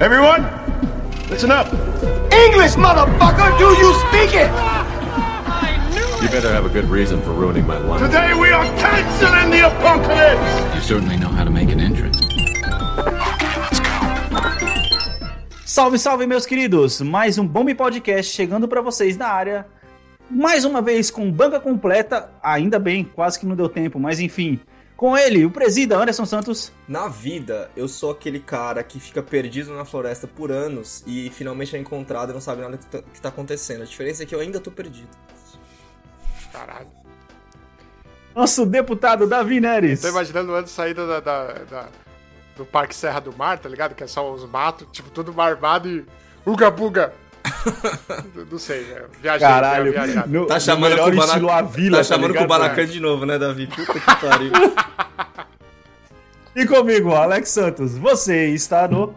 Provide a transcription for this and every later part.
Everyone, listen up. English, motherfucker! Do you speak it? You better have a good reason for ruining my life. Today we are canceling the apocalypse. You certainly know how to make an entrance. Salve, salve, meus queridos! Mais um Bombe Podcast chegando pra vocês na área. Mais uma vez com banca completa. Ainda bem, quase que não deu tempo, mas enfim. Com ele, o presida Anderson Santos. Na vida, eu sou aquele cara que fica perdido na floresta por anos e finalmente é encontrado e não sabe nada que tá, que tá acontecendo. A diferença é que eu ainda tô perdido. Caralho. Nosso deputado Davi Neres. Tô imaginando antes de sair da, da- da- do Parque Serra do Mar, tá ligado? Que é só os matos, tipo, tudo barbado e. Uga buga! não sei, né? Viajei, Caralho, viajei. no, Tá no chamando melhor com o a vila, Tá chamando ligado? Baracan de novo, né, Davi? Puta que pariu. E comigo, Alex Santos. Você está no.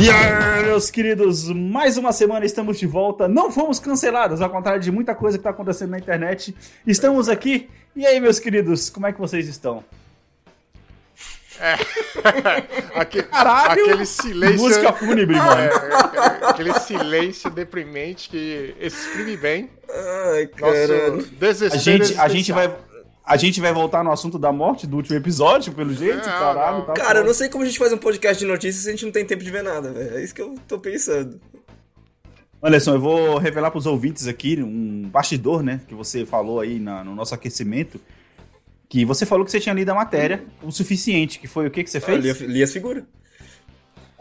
E aí, meus queridos, mais uma semana estamos de volta. Não fomos cancelados, ao contrário de muita coisa que está acontecendo na internet. Estamos aqui. E aí, meus queridos, como é que vocês estão? Aque- Caralho! Aquele silêncio. Música fúnebre, mano. É, é, aquele silêncio deprimente que exprime bem Ai, caralho. nosso desespero. A gente, a gente vai. A gente vai voltar no assunto da morte do último episódio, pelo jeito, Não, caralho. Tá Cara, eu não sei como a gente faz um podcast de notícias se a gente não tem tempo de ver nada, velho. É isso que eu tô pensando. Anderson, eu vou revelar pros ouvintes aqui um bastidor, né, que você falou aí na- no nosso aquecimento. Que você falou que você tinha lido a matéria o suficiente, que foi o que que você Ah, fez? li, li as figuras.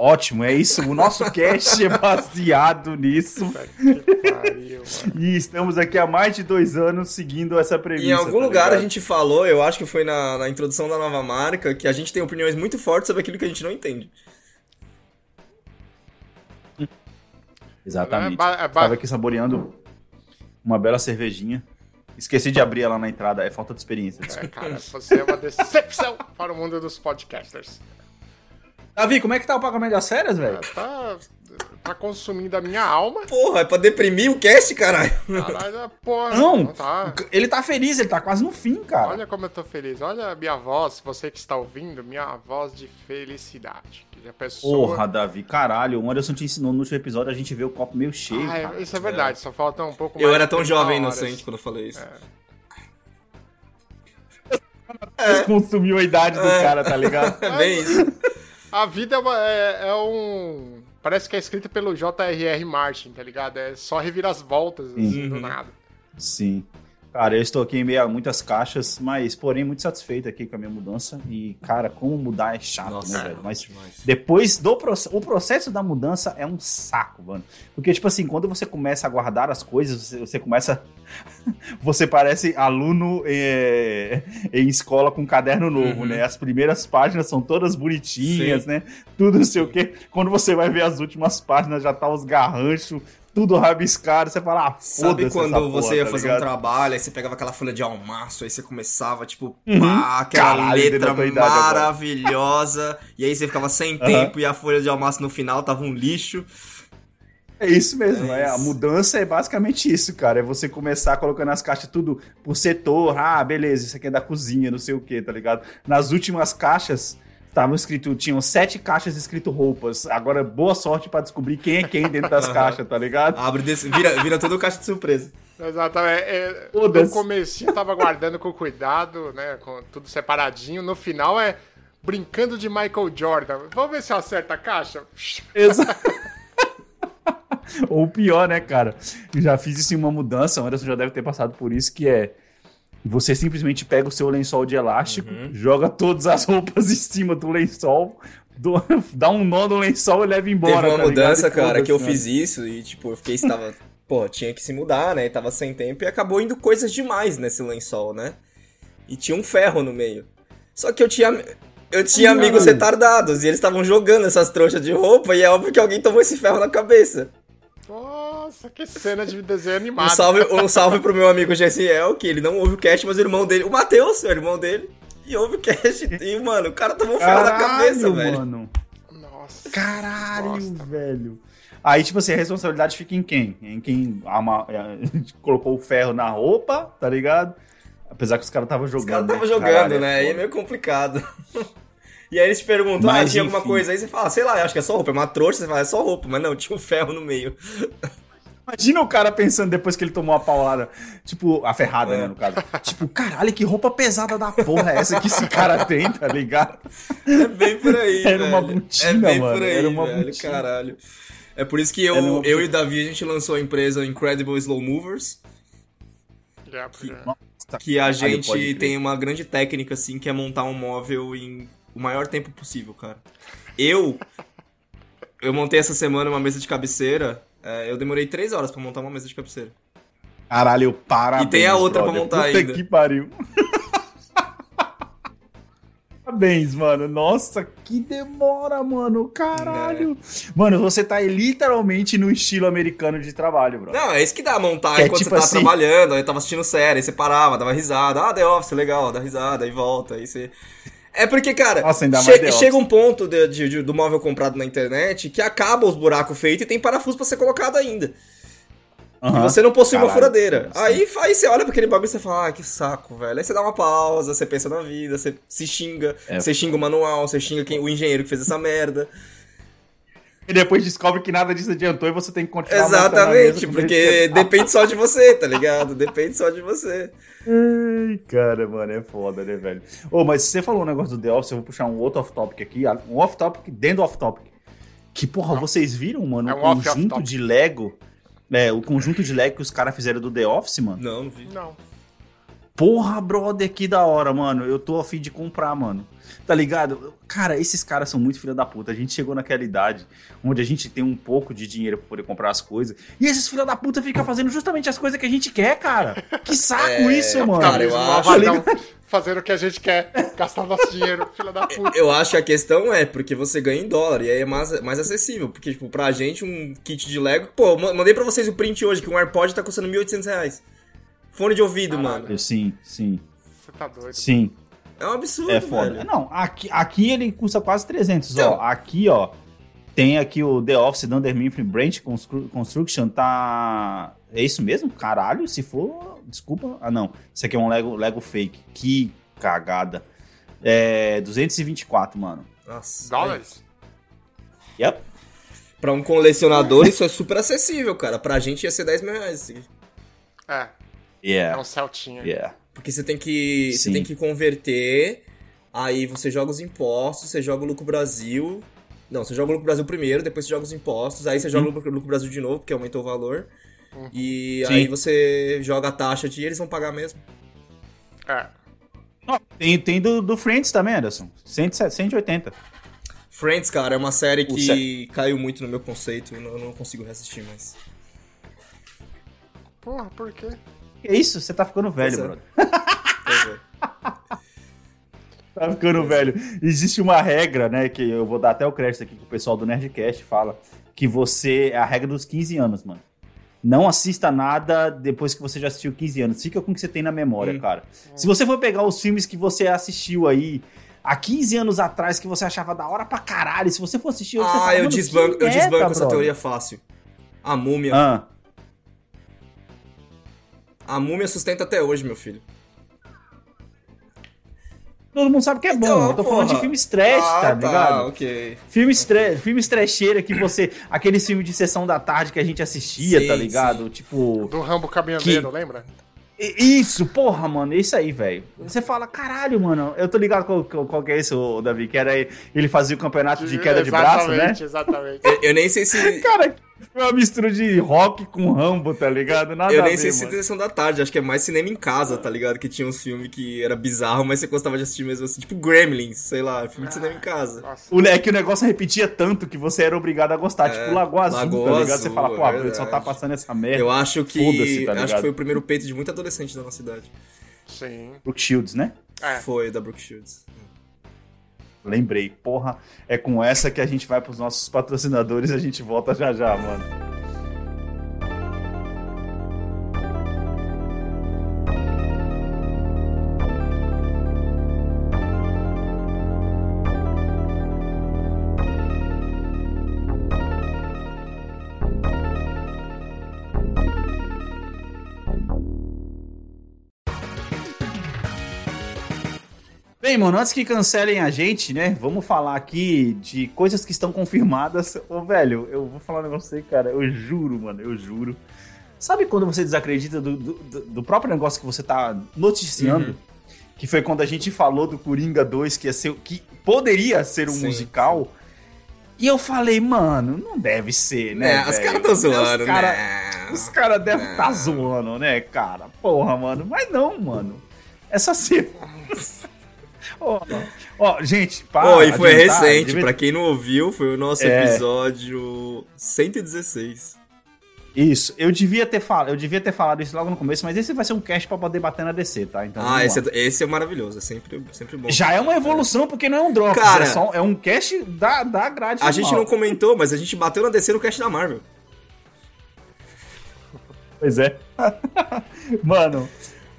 Ótimo, é isso. O nosso cast é baseado nisso. Que pariu. E estamos aqui há mais de dois anos seguindo essa premissa. Em algum tá lugar a ligado? gente falou, eu acho que foi na, na introdução da nova marca, que a gente tem opiniões muito fortes sobre aquilo que a gente não entende. Exatamente. É ba- é Estava aqui saboreando uma bela cervejinha. Esqueci de abrir ela na entrada, é falta de experiência. É, cara, você é uma decepção para o mundo dos podcasters. Davi, como é que tá o pagamento das férias, velho? Tá, tá consumindo a minha alma. Porra, é pra deprimir o cast, caralho. Caralho, porra. Não, tá. ele tá feliz, ele tá quase no fim, cara. Olha como eu tô feliz. Olha a minha voz, você que está ouvindo, minha voz de felicidade. A pessoa. Porra, Davi, caralho, o Anderson te ensinou no último episódio a gente vê o copo meio cheio, Ah, é- cara. isso é verdade, só falta um pouco Eu mais era de tão 30 jovem e inocente quando eu falei isso. Ele consumiu a idade do É. cara, tá ligado? É bem isso. A vida é, uma- é- é um. Parece que é escrita pelo J.R.R. Martin, tá ligado? É só revirar as voltas, assim, Uhum. do nada. Sim. Cara, eu estou aqui em meio a muitas caixas, mas porém muito satisfeito aqui com a minha mudança. E, cara, como mudar é chato, Nossa, né, velho? Mas demais. depois do processo. O processo da mudança é um saco, mano. Porque, tipo assim, quando você começa a guardar as coisas, você, você começa. você parece aluno é, em escola com caderno novo, Uhum. né? As primeiras páginas são todas bonitinhas, né? Tudo não sei o quê. Quando você vai ver as últimas páginas, já tá os garranchos, tudo rabiscado. Você fala, ah, Sabe quando você ia tá fazer ligado? um trabalho, aí você pegava aquela folha de almaço, aí você começava, tipo, Uhum. pá, aquela Caralho, letra maravilhosa, e aí você ficava sem tempo e a folha de almaço no final tava um lixo. É isso mesmo, É é, a mudança é basicamente isso, cara. É você começar colocando as caixas tudo por setor. Ah, beleza, isso aqui é da cozinha, não sei o que, tá ligado? Nas últimas caixas, tava escrito, tinham sete caixas escrito roupas. Agora, boa sorte pra descobrir quem é quem dentro das caixas, tá ligado? Abre desse, vira, vira todo caixa de surpresa. Exatamente. É, no eu tava guardando com cuidado, né? Com tudo separadinho. No final é brincando de Michael Jordan. Vamos ver se eu acerto a caixa? Exato. Ou pior, né, cara? Eu já fiz isso em uma mudança, o Anderson já deve ter passado por isso, que é. Você simplesmente pega o seu lençol de elástico, joga todas as roupas em cima do lençol, do- dá um nó no lençol e leva embora. Teve uma tá ligado? mudança, E cara, que eu fiz isso e, tipo, eu fiquei, estava, pô, tinha que se mudar, né? E tava sem tempo e acabou indo coisas demais nesse lençol, né? E tinha um ferro no meio. Só que eu tinha, eu tinha Não. amigos retardados e eles estavam jogando essas trouxas de roupa e é óbvio que alguém tomou esse ferro na cabeça. Nossa, que cena de desenho Um animado. salve, um salve pro meu amigo Gessiel, que ele não ouve o cast, mas o irmão dele, o Matheus, o irmão dele, e ouve o cast. E, mano, o cara tomou um ferro na cabeça, Caralho, velho. mano. Nossa. Caralho, bosta. velho. Aí, tipo assim, a responsabilidade fica em quem? Em quem ama- colocou o ferro na roupa, tá ligado? Apesar que os caras estavam Os jogando. caras estavam né? jogando, Caralho, né? Aí é meio complicado. E aí eles te perguntam, ah, tinha alguma enfim. coisa aí? Você fala, sei lá, eu acho que é só roupa. É uma trouxa, você fala, é só roupa. Mas não, tinha um ferro no meio. Imagina o cara pensando depois que ele tomou a paulada, tipo, a ferrada, É. né, no caso. Tipo, caralho, que roupa pesada da porra é essa que esse cara tem, tá ligado? É bem por aí, Era uma velho. botina, É bem mano, por aí, era uma velho, botina. caralho. É por isso que eu, uma eu e o Davi, a gente lançou a empresa Incredible Slow Movers. É, porque- Que a gente tem uma grande técnica, assim, que é montar um móvel em o maior tempo possível, cara. Eu. Eu montei essa semana uma mesa de cabeceira. é, eu demorei três horas pra montar uma mesa de cabeceira. Caralho, para. E tem a outra pra montar Puta ainda. que pariu. Parabéns, mano. Nossa, que demora, mano. Caralho. É. Mano, você tá literalmente no estilo americano de trabalho, bro. Não, é isso que dá montar Que é enquanto tipo você tá assim- trabalhando, aí tava assistindo série, aí você parava, dava risada. Ah, The Office, legal, dá risada, aí volta, aí você. É porque, cara, Nossa, che- chega um ponto de- de- de- do móvel comprado na internet que acaba os buracos feitos e tem parafuso pra ser colocado ainda. E Aham. você não possui uma Caralho, furadeira. sim. Aí, aí você olha pra aquele bagulho e você fala, ah, que saco, velho. Aí você dá uma pausa, você pensa na vida, você se xinga, É você xinga o manual, você xinga quem, o engenheiro que fez essa merda. E depois descobre que nada disso adiantou e você tem que continuar Exatamente, porque depende só de você, tá ligado? Depende só de você. Ai, cara, mano, é foda, né, velho? Ô, mas você falou um negócio do The Office, eu vou puxar um outro off-topic aqui, um off-topic dentro do off-topic. Que, porra, vocês viram, mano, É um off, conjunto de Lego, é, o conjunto de Lego que os caras fizeram do The Office, mano? Não, não vi. Não. Porra, brother, que da hora, mano. Eu tô a fim de comprar, mano. Tá ligado? Cara, esses caras são muito filha da puta. A gente chegou naquela idade onde a gente tem um pouco de dinheiro pra poder comprar as coisas. E esses filha da puta ficam fazendo justamente as coisas que a gente quer, cara. Que saco É, isso, mano. cara, eu acho- malvadão, fazendo o que a gente quer, gastar nosso dinheiro, filha da puta. Eu acho que a questão é porque você ganha em dólar e aí é mais, mais acessível. Porque, tipo, pra gente, um kit de Lego. Pô, ma- mandei pra vocês o print hoje que um AirPod tá custando 1.800 reais. Fone de ouvido, Caralho. mano. Sim, sim, Você tá doido. sim. É um absurdo, É foda. velho. Não, aqui, aqui ele custa quase 300, Então. ó. Aqui, ó, tem aqui o The Office Dunder Mifflin Branch Constru- Construction, tá... É isso mesmo? Caralho, se for... Desculpa. Ah, não. Isso aqui é um Lego, Lego fake. Que cagada. É 224, mano. Nossa. Dólares? Yep. Pra um colecionador, isso é super acessível, cara. Pra gente ia ser 10 mil reais. É, é Yeah. um Celtinha. Yeah. Porque você tem que. Você Sim. tem que converter. Aí você joga os impostos, você joga o lucro Brasil. Não, você joga o lucro Brasil primeiro, depois você joga os impostos, aí você joga o lucro, Brasil de novo, porque aumentou o valor. E Sim. aí você joga a taxa de eles vão pagar mesmo. É. Tem, tem do, do Friends também, Anderson. 100, 180. Friends, cara, é uma série que caiu muito no meu conceito, eu não, eu não consigo reassistir mais. Porra, por quê? Que isso? Você tá ficando velho, Pois é. brother. É. Tá ficando velho. Existe uma regra, né? Que eu vou dar até o crédito aqui que o pessoal do Nerdcast fala. Que você. É a regra dos 15 anos, mano. Não assista nada depois que você já assistiu 15 anos. Fica com o que você tem na memória, Hum. cara. Se você for pegar os filmes que você assistiu aí há 15 anos atrás, que você achava da hora pra caralho, se você for assistir hoje, você Ah, fala, eu "Mano, desbanco, eu desbanco essa brother." teoria fácil. A múmia. Ah, A múmia sustenta até hoje, meu filho. todo mundo sabe que é bom. Então, eu tô falando porra. de filmes trash, ah, tá ligado? ok. Filmes, tre filmes trecheira que você. Aqueles filmes de sessão da tarde que a gente assistia, Sim, tá ligado? Tipo. Do Rambo Caminhoneiro, Que- lembra? Isso, porra, mano, isso aí, velho. Você fala, caralho, mano, eu tô ligado qual, qual, qual que é esse, ô, Davi, que era ele fazia o campeonato de queda de braço, né? Exatamente, exatamente. Eu, eu nem sei se. Cara, Foi uma mistura de rock com Rambo, tá ligado? Nada Eu nem sei se sessão da tarde, acho que é mais cinema em casa, tá ligado? Que tinha uns filmes que era bizarro, mas você gostava de assistir mesmo assim. Tipo Gremlins, sei lá, filme de cinema em casa. Nossa. O, é que o negócio repetia tanto que você era obrigado a gostar. tipo, Lagoa Azul, Lagoa tá ligado? Você Azul, fala, pô, é ele só tá passando essa merda. Eu acho que. Tá acho que foi o primeiro peito de muito adolescente da nossa cidade. Sim. Brooke Shields, né? É. Foi da Brooke Shields. Lembrei. Porra, é com essa que a gente vai pros nossos patrocinadores e a gente volta já já, mano. Bem, mano, antes que cancelem a gente, né? Vamos falar aqui de coisas que estão confirmadas. Ô, velho, eu vou falar um negócio aí, cara. Eu juro, mano, eu juro. Sabe quando você desacredita do, do, do- próprio negócio que você tá noticiando? Que foi quando a gente falou do Coringa 2, que, ia ser, que poderia ser um Sim, musical. E eu falei, mano, não deve ser, né? É, os caras tão zoando, Os cara- né? Os caras devem estar zoando, né, cara? Porra, mano. Mas não, mano. Essa ser. Ó, ó, gente, para. Pô, e foi adiantar, recente, devia- pra quem não ouviu, foi o nosso É. episódio 116. Isso, eu devia ter falado, eu devia ter falado isso logo no começo, mas esse vai ser um cast pra poder bater na DC, tá? Então, Ah, esse é, esse é maravilhoso, é sempre, sempre bom. Já é uma evolução, porque não é um drop, Cara- é, só, é um cast da, da grade A gente normal. não comentou, mas a gente bateu na DC no cast da Marvel. Pois é. Mano,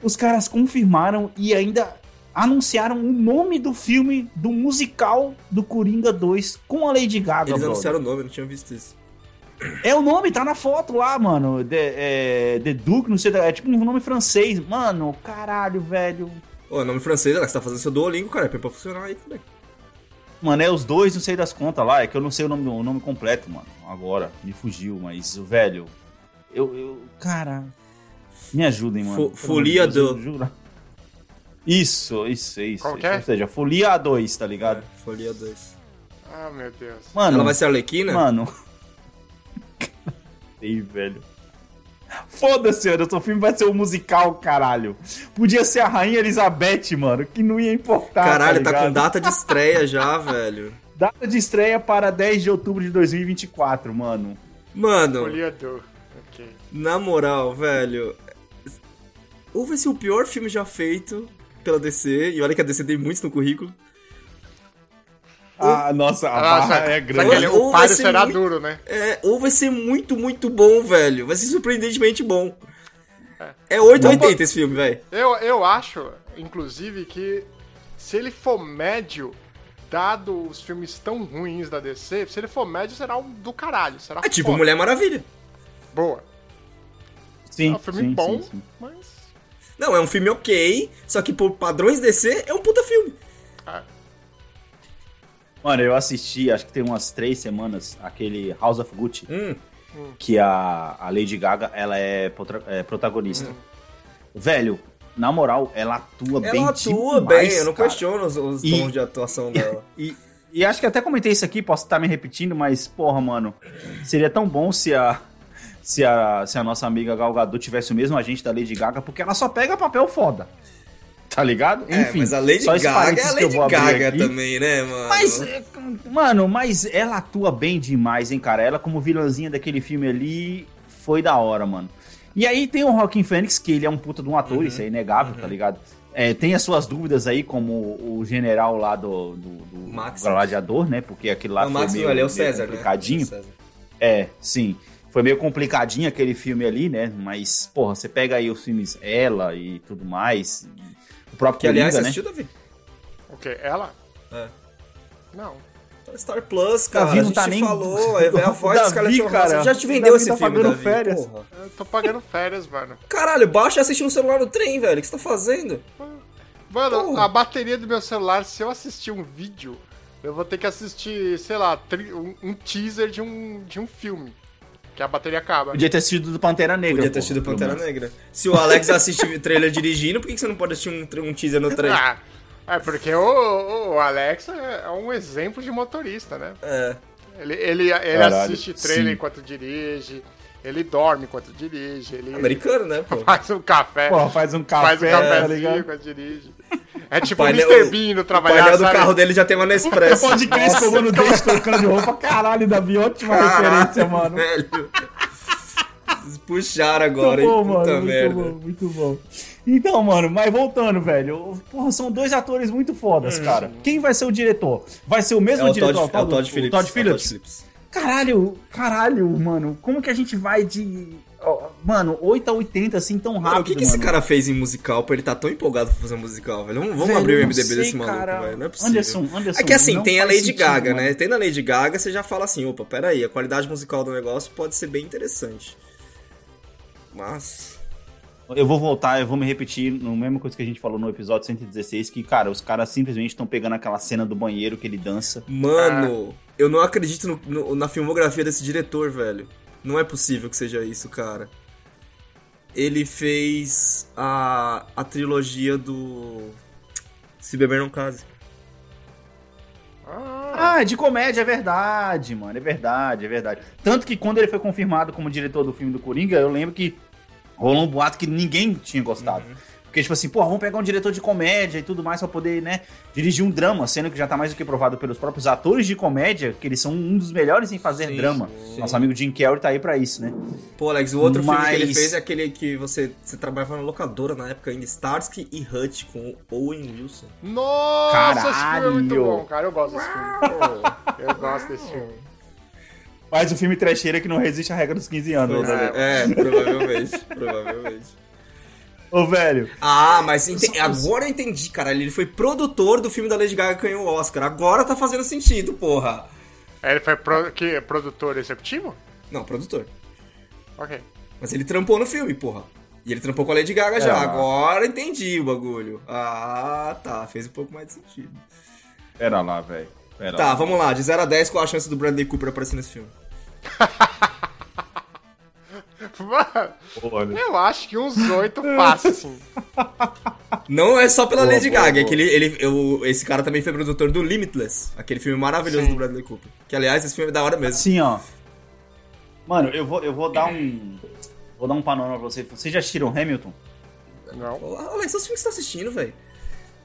os caras confirmaram e ainda anunciaram o nome do filme do musical do Coringa 2 com a Lady Gaga, Eles brother. anunciaram o nome, eu não tinha visto isso. É o nome, tá na foto lá, mano. The, é, The Duke, não sei, é tipo um nome francês. Mano, caralho, velho. Ô, nome francês, ela, você tá fazendo seu Duolingo, cara, é pra funcionar aí também. Mano, é os dois, não sei das contas lá. É que eu não sei o nome, o nome completo, mano. Agora, me fugiu, mas, velho. Eu, eu. Cara. Me ajudem, mano. Fo- Folia do- juro. Isso, isso, isso. Qual isso. é? Ou seja, Folia 2, tá ligado? É, Folia 2. Ah, meu Deus. Mano. Ela vai ser a Arlequina? Mano. Ei, velho. Foda-se, Anderson, o filme vai ser um musical, caralho. Podia ser a Rainha Elizabeth, mano, que não ia importar. Caralho, tá, ligado? com data de estreia já, velho. Data de estreia para 10 de outubro de 2024, mano. Mano, Poliador. Ok. na moral, velho. Ou vai ser o pior filme já feito pela DC, e olha que a DC tem muitos no currículo. Ah, nossa, a Ah, barra sabe- é grande. aquele- Ou o vai páreo ser será muito- duro, né? É, ou vai ser muito, muito bom, velho. Vai ser surpreendentemente bom. É 880 esse filme, velho. Eu, eu acho, inclusive, que se ele for médio, dado os filmes tão ruins da DC, se ele for médio, será um do caralho. Será É tipo foda. Mulher Maravilha. Boa. Sim, É um filme sim, bom, sim, sim. mas. Não, é um filme ok, só que por padrões DC é um puta filme. ah, Mano, eu assisti, acho que tem umas três semanas, aquele House of Gucci, Hum, que a, a Lady Gaga, ela é, potra- é protagonista. Velho, na moral, ela atua bem ela atua demais, bem, eu não cara. questiono os, os E- tons de atuação dela. E, e acho que até comentei isso aqui, posso estar me repetindo, mas, porra, mano, seria tão bom se a, se a, se a nossa amiga Gal Gadot tivesse o mesmo agente da Lady Gaga, porque ela só pega papel foda. Tá ligado? É, mas a Lady só Gaga é a parênteses que eu Lady vou abrir Gaga aqui. também, né, mano? Mas, é, mano, mas ela atua bem demais, hein, cara? Ela como vilãzinha daquele filme ali foi da hora, mano. E aí tem o Rockin' Phoenix, que ele é um puta de um ator, isso é inegável, tá ligado? É, tem as suas dúvidas aí, como o general lá do, do, do Max. Gladiador, né? Porque aquele lá o foi Max meio, não, ele é o meio César, né? complicadinho. É o César. É, sim. Foi meio complicadinho aquele filme ali, né? Mas, porra, você pega aí os filmes Ela e tudo mais. e o próprio Que, aliás, Coringa, você né? assistiu, Davi? o quê? Ela? É. Não. Tá no Star Plus, cara. Davi a não gente tá nem- falou, é a voz Davi, da Scarlett Johansson. cara, Já te vendeu Davi esse tá filme, pagando Davi, férias. porra. Eu tô pagando férias, mano. Caralho, baixa e assiste no celular no trem, velho. O que você tá fazendo? Mano, Porra. a bateria do meu celular, se eu assistir um vídeo, eu vou ter que assistir, sei lá, um, um teaser de um, de um filme. Que a bateria acaba. Podia ter assistido do Pantera Negra. Podia ter assistido pelo Pantera. Negra. Se o Alex assiste trailer dirigindo, por que você não pode assistir um, um teaser no trem? Ah, é porque o, o Alex é é um exemplo de motorista, né? É. Ele, ele, ele Caralho, assiste trailer sim. enquanto dirige, ele dorme enquanto dirige, ele Americano, né, pô? faz um café. Porra, faz um café, faz um tá cafezinho ligado? enquanto dirige. É tipo o Mr. Bean no O trabalhar, painel do sabe? carro dele já tem uma Nespresso. Pode crer, escovando o dente, trocando de roupa. Caralho, Davi, ótima referência, mano. Velho. Vocês Puxaram agora, muito hein? bom, Puta mano, merda. muito bom, muito bom. Então, mano, mas voltando, velho. Porra, são dois atores muito fodas, cara. Quem vai ser o diretor? Vai ser o É mesmo o diretor? Todd, é o Todd Phillips. Todd é o. Phillips. Caralho, caralho, mano. Como que a gente vai de. Mano, 8 a 80 assim tão rápido? Mano, o que, que esse mano? cara fez em musical pra ele tá tão empolgado pra fazer musical, velho? Vamos, vamos Velho, abrir o MDB sei, desse maluco, cara. velho. Não é possível. Anderson, Anderson, é que assim, tem a Lady sentido, Gaga, mano. né? Tem na Lady Gaga, você já fala assim, opa, peraí, a qualidade musical do negócio pode ser bem interessante. Mas. Eu vou voltar, eu vou me repetir no mesma coisa que a gente falou no episódio 116, que, cara, os caras simplesmente estão pegando aquela cena do banheiro que ele dança. Mano, eu não acredito no- no- na filmografia desse diretor, velho. Não é possível que seja isso, cara. Ele fez a, a trilogia do. Se Beber Não Case. Ah, de comédia, é verdade, mano. É verdade, é verdade. Tanto que quando ele foi confirmado como diretor do filme do Coringa, eu lembro que rolou um boato que ninguém tinha gostado. Porque, tipo assim, pô, vamos pegar um diretor de comédia e tudo mais pra poder, né, dirigir um drama, sendo que já tá mais do que provado pelos próprios atores de comédia, que eles são um dos melhores em fazer Sim, drama. sim. Nosso amigo Jim Carrey tá aí pra isso, né? Pô, Alex, o outro filme que ele Mas- fez é aquele que você, você trabalhava na locadora na época ainda, Starsky e Hutch, com o Owen Wilson. Nossa, esse filme é muito Caralho. bom, cara. Eu gosto desse filme. Eu gosto desse filme. Mas o filme trecheira que não resiste à regra dos 15 anos, né? É, provavelmente, provavelmente. Ô, velho. Ah, mas ente- agora eu entendi, cara. Ele foi produtor do filme da Lady Gaga que ganhou o Oscar. Agora tá fazendo sentido, porra. Ele foi pro, que, produtor executivo? Não, produtor. Ok. Mas ele trampou no filme, porra. E ele trampou com a Lady Gaga já. É. Agora entendi o bagulho. Ah, tá. Fez um pouco mais de sentido. Pera lá, velho. Tá, lá. vamos lá. De 0 a 10, qual a chance do Bradley Cooper aparecer nesse filme? Mano, eu acho que uns oito fácil, assim. Não é só pela Boa, Lady boa, Gaga, é boa. que ele, ele, eu- esse cara também foi produtor do Limitless, aquele filme maravilhoso Sim. do Bradley Cooper. Que, aliás, esse filme é da hora mesmo. Assim, ó. Mano, eu vou, eu vou dar um. Vou dar um panorama pra você. Vocês já assistiram Hamilton? Não. Alex, os filmes que você tá assistindo, velho.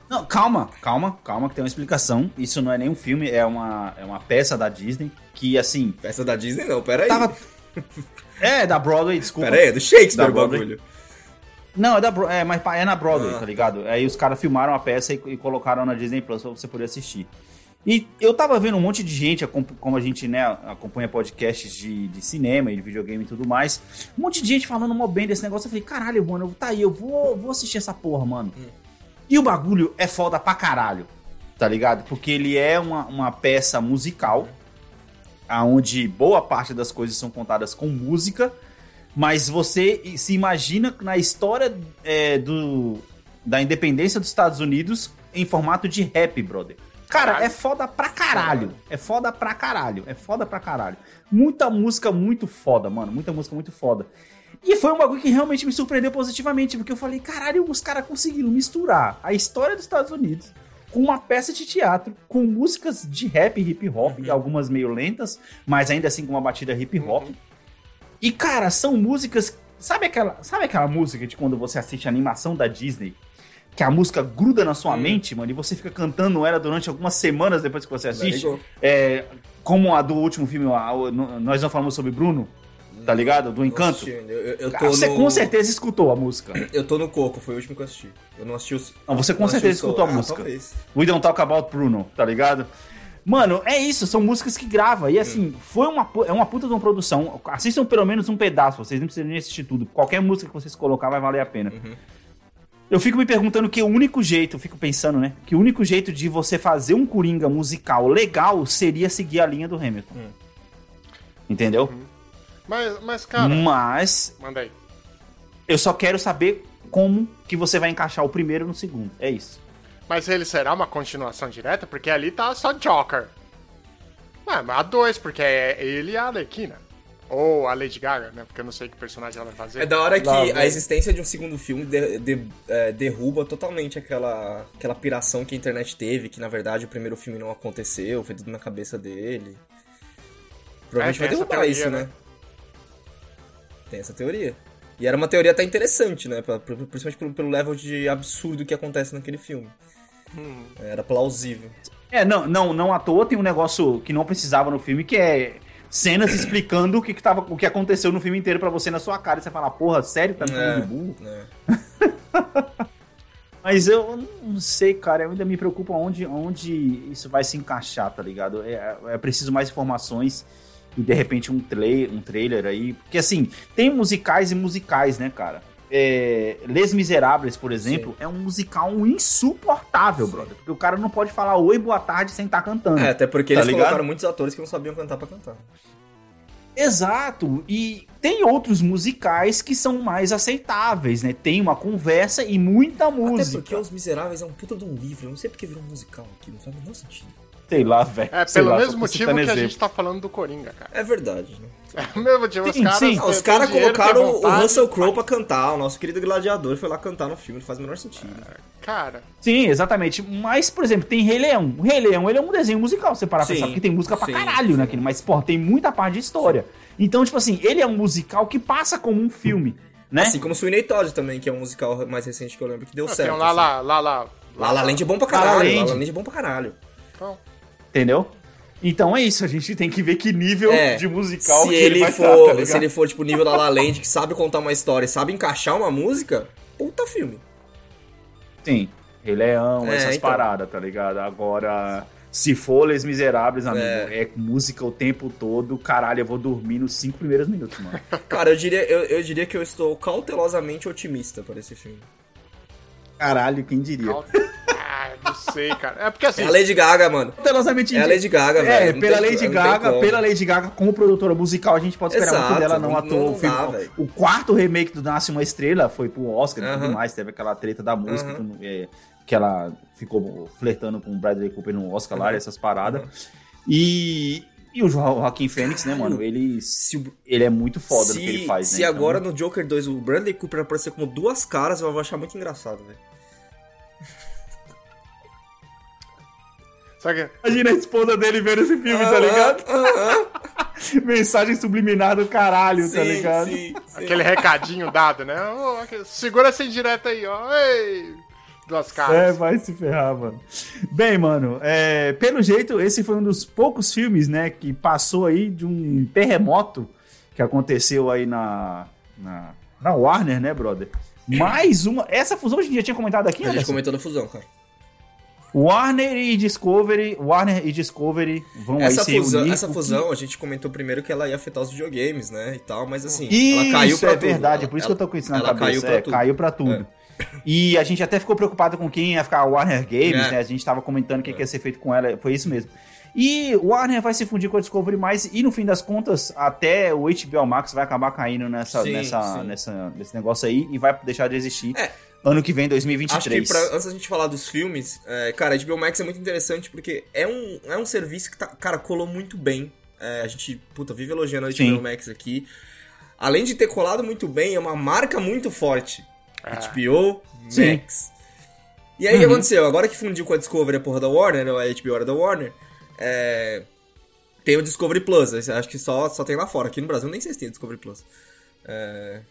Não, calma, calma, calma, que tem uma explicação. Isso não é nem um filme, é uma, é uma peça da Disney que, assim. Peça da Disney não, pera aí. Tava. É, da Broadway, desculpa. Pera aí, é do Shakespeare o bagulho. Não, é da é, mas é na Broadway, Ah, tá ligado? Aí os caras filmaram a peça e, e colocaram na Disney Plus pra você poder assistir. E eu tava vendo um monte de gente, como a gente, né, acompanha podcasts de, de cinema e de videogame e tudo mais. Um monte de gente falando mó bem desse negócio. Eu falei, caralho, mano, tá aí, eu vou, vou assistir essa porra, mano. E o bagulho é foda pra caralho, tá ligado? Porque ele é uma, uma peça musical, aonde boa parte das coisas são contadas com música, mas você se imagina na história é, do, da independência dos Estados Unidos em formato de rap, brother. Cara, Caralho. é foda pra caralho. É foda pra caralho. É foda pra caralho. Muita música muito foda, mano. Muita música muito foda. E foi um bagulho que realmente me surpreendeu positivamente, porque eu falei, caralho, os caras conseguiram misturar a história dos Estados Unidos uma peça de teatro, com músicas de rap e hip hop, e algumas meio lentas, mas ainda assim com uma batida hip hop. E, cara, são músicas. Sabe aquela, sabe aquela música de quando você assiste a animação da Disney? Que a música gruda na sua mente, mano, e você fica cantando ela durante algumas semanas depois que você assiste? Go. É, como a do último filme, a- no- nós não falamos sobre Bruno, tá ligado? Do Encanto. Eu, eu, eu tô Cara, você no... com certeza escutou a música. Eu tô no Coco, foi o último que eu assisti. Eu não assisti os. Não, você com não certeza escutou a Ah, música. talvez. We Don't Talk About Bruno, tá ligado? Mano, é isso, são músicas que grava. E assim, foi uma, é uma puta de uma produção. Assistam pelo menos um pedaço, vocês não precisam nem assistir tudo. Qualquer música que vocês colocar vai valer a pena. Eu fico me perguntando que o único jeito, eu fico pensando, né? Que o único jeito de você fazer um Coringa musical legal seria seguir a linha do Hamilton. Entendeu? Mas, mas cara. Mas manda aí. eu só quero saber como que você vai encaixar o primeiro no segundo. É isso. Mas ele será uma continuação direta? Porque ali tá só Joker. Ah, mas a dois, porque é ele e a Arlequina. Ou a Lady Gaga, né? Porque eu não sei que personagem ela vai fazer. É da hora que a existência de um segundo filme de- de- é, derruba totalmente aquela, aquela piração que a internet teve, que na verdade o primeiro filme não aconteceu, foi tudo na cabeça dele. Provavelmente É, vai derrubar teoria, isso, né? né? Tem essa teoria. E era uma teoria até interessante, né? Principalmente pelo, pelo level de absurdo que acontece naquele filme. Hum. Era plausível. É, não, não, não à toa tem um negócio que não precisava no filme, que é cenas explicando o que, que, tava, o que aconteceu no filme inteiro pra você na sua cara. E você fala, porra, sério? Tá me É, de burro? é. Mas eu não sei, cara, eu ainda me preocupo onde, onde isso vai se encaixar, tá ligado? É, é preciso mais informações e de repente um, tra um trailer aí. Porque assim, tem musicais e musicais, né, cara? É, Les Miserables, por exemplo, é um musical insuportável, brother. Porque o cara não pode falar oi, boa tarde sem estar cantando. É, até porque Tá eles ligado? colocaram muitos atores que não sabiam cantar pra cantar. Exato. E tem outros musicais que são mais aceitáveis, né? Tem uma conversa e muita Até música. porque Os Miseráveis é um puta de um livro. Eu não sei porque virou um musical aqui. Não faz o menor sentido. Sei lá, velho. É, pelo lá, mesmo motivo que a exemplo. gente tá falando do Coringa, cara. É verdade, né? É o mesmo motivo. Os Sim, caras, sim. Ah, os caras colocaram o Russell Crowe pra cantar. O nosso querido gladiador foi lá cantar no filme. Não faz o menor sentido. Cara, Sim, exatamente. Mas, por exemplo, tem Rei Leão. O Rei Leão ele é um desenho musical, você parar pra pensar, porque tem música pra sim, caralho sim. naquele. Mas, porra, tem muita parte de história. Então, tipo assim, ele é um musical que passa como um filme, né? Assim como Sweeney Todd também, que é um musical mais recente que eu lembro que deu tem certo. um lá, assim. lá, lá, lá. La La Land é bom pra caralho. La Land é bom pra caralho. Então, Entendeu? Então é isso, a gente tem que ver que nível É, de musical se que ele, ele vai for, estar, tá ligado? se ele for tipo nível La La Land, que sabe contar uma história e sabe encaixar uma música, puta filme. Sim, Rei Leão, É, essas então. paradas, tá ligado? Agora, se for Les Miseráveis, amigo, é. música o tempo todo, caralho, eu vou dormir nos cinco primeiros minutos, mano. Cara, eu diria, eu, eu diria que eu estou cautelosamente otimista para esse filme. Caralho, quem diria? Não sei, cara. É porque assim, É a Lady Gaga, mano. É a Lady Gaga, É, velho. Não pela tem- Lady Gaga, pela Lady Gaga como produtora musical, a gente pode esperar Exato, muito dela, não não- não o, filme- dá, velho. o quarto remake do Nasce Uma Estrela foi pro Oscar e tudo Aham. mais, teve aquela treta da música, Aham. que, não- é, que ela ficou flertando com o Bradley Cooper no Oscar lá, essas paradas. E, e o Jo- Joaquim Fênix, né, mano, ele, Se, ele é muito foda se, no que ele faz, se né? agora então- no Joker 2 o Bradley Cooper aparecer como duas caras, eu vou achar muito engraçado, velho. Sabe que- Imagina a esposa dele vendo esse filme, Ah, tá ligado? Mensagem subliminar do caralho, tá ligado? sim, sim. aquele recadinho dado, né? Aquele- segura essa indireta aí, ó. Ei! Duas É, caras. vai se ferrar, mano. Bem, mano, é, pelo jeito, esse foi um dos poucos filmes, né, que passou aí de um terremoto que aconteceu aí na, na, na Warner, né, brother? Mais uma. Essa fusão a gente já tinha comentado aqui, A gente Anderson? comentou da fusão, cara. Warner e Discovery. Warner e Discovery vão Essa aí se fusão, reunir, essa que- fusão, a gente comentou primeiro que ela ia afetar os videogames, né? E tal, mas assim, Isso, ela caiu pra é tudo. verdade, Ela- é por isso ela- que eu tô com isso na ela cabeça. caiu pra é, tudo. caiu pra tudo. E a gente até ficou preocupado com quem ia ficar a Warner Games, É. né? A gente tava comentando o que, que ia ser feito com ela, foi isso mesmo. E o Warner vai se fundir com a Discovery mais e no fim das contas, até o HBO Max vai acabar caindo nessa, Sim, nessa, sim. Nessa, nesse negócio aí e vai deixar de existir É. ano que vem, Acho 2023. que pra, antes da gente falar dos filmes, é, cara, a HBO Max é muito interessante porque é um, é um serviço que, tá, cara, colou muito bem. É, a gente, puta, vive elogiando a HBO Sim. Max aqui. Além de ter colado muito bem, é uma marca muito forte. HBO Sim. Max. E aí o que Uhum. aconteceu? Agora que fundiu com a Discovery a porra da Warner, ou a HBO era da Warner, é, tem o Discovery Plus. Acho que só, só tem lá fora. Aqui no Brasil nem sei se tem Discovery Plus. É,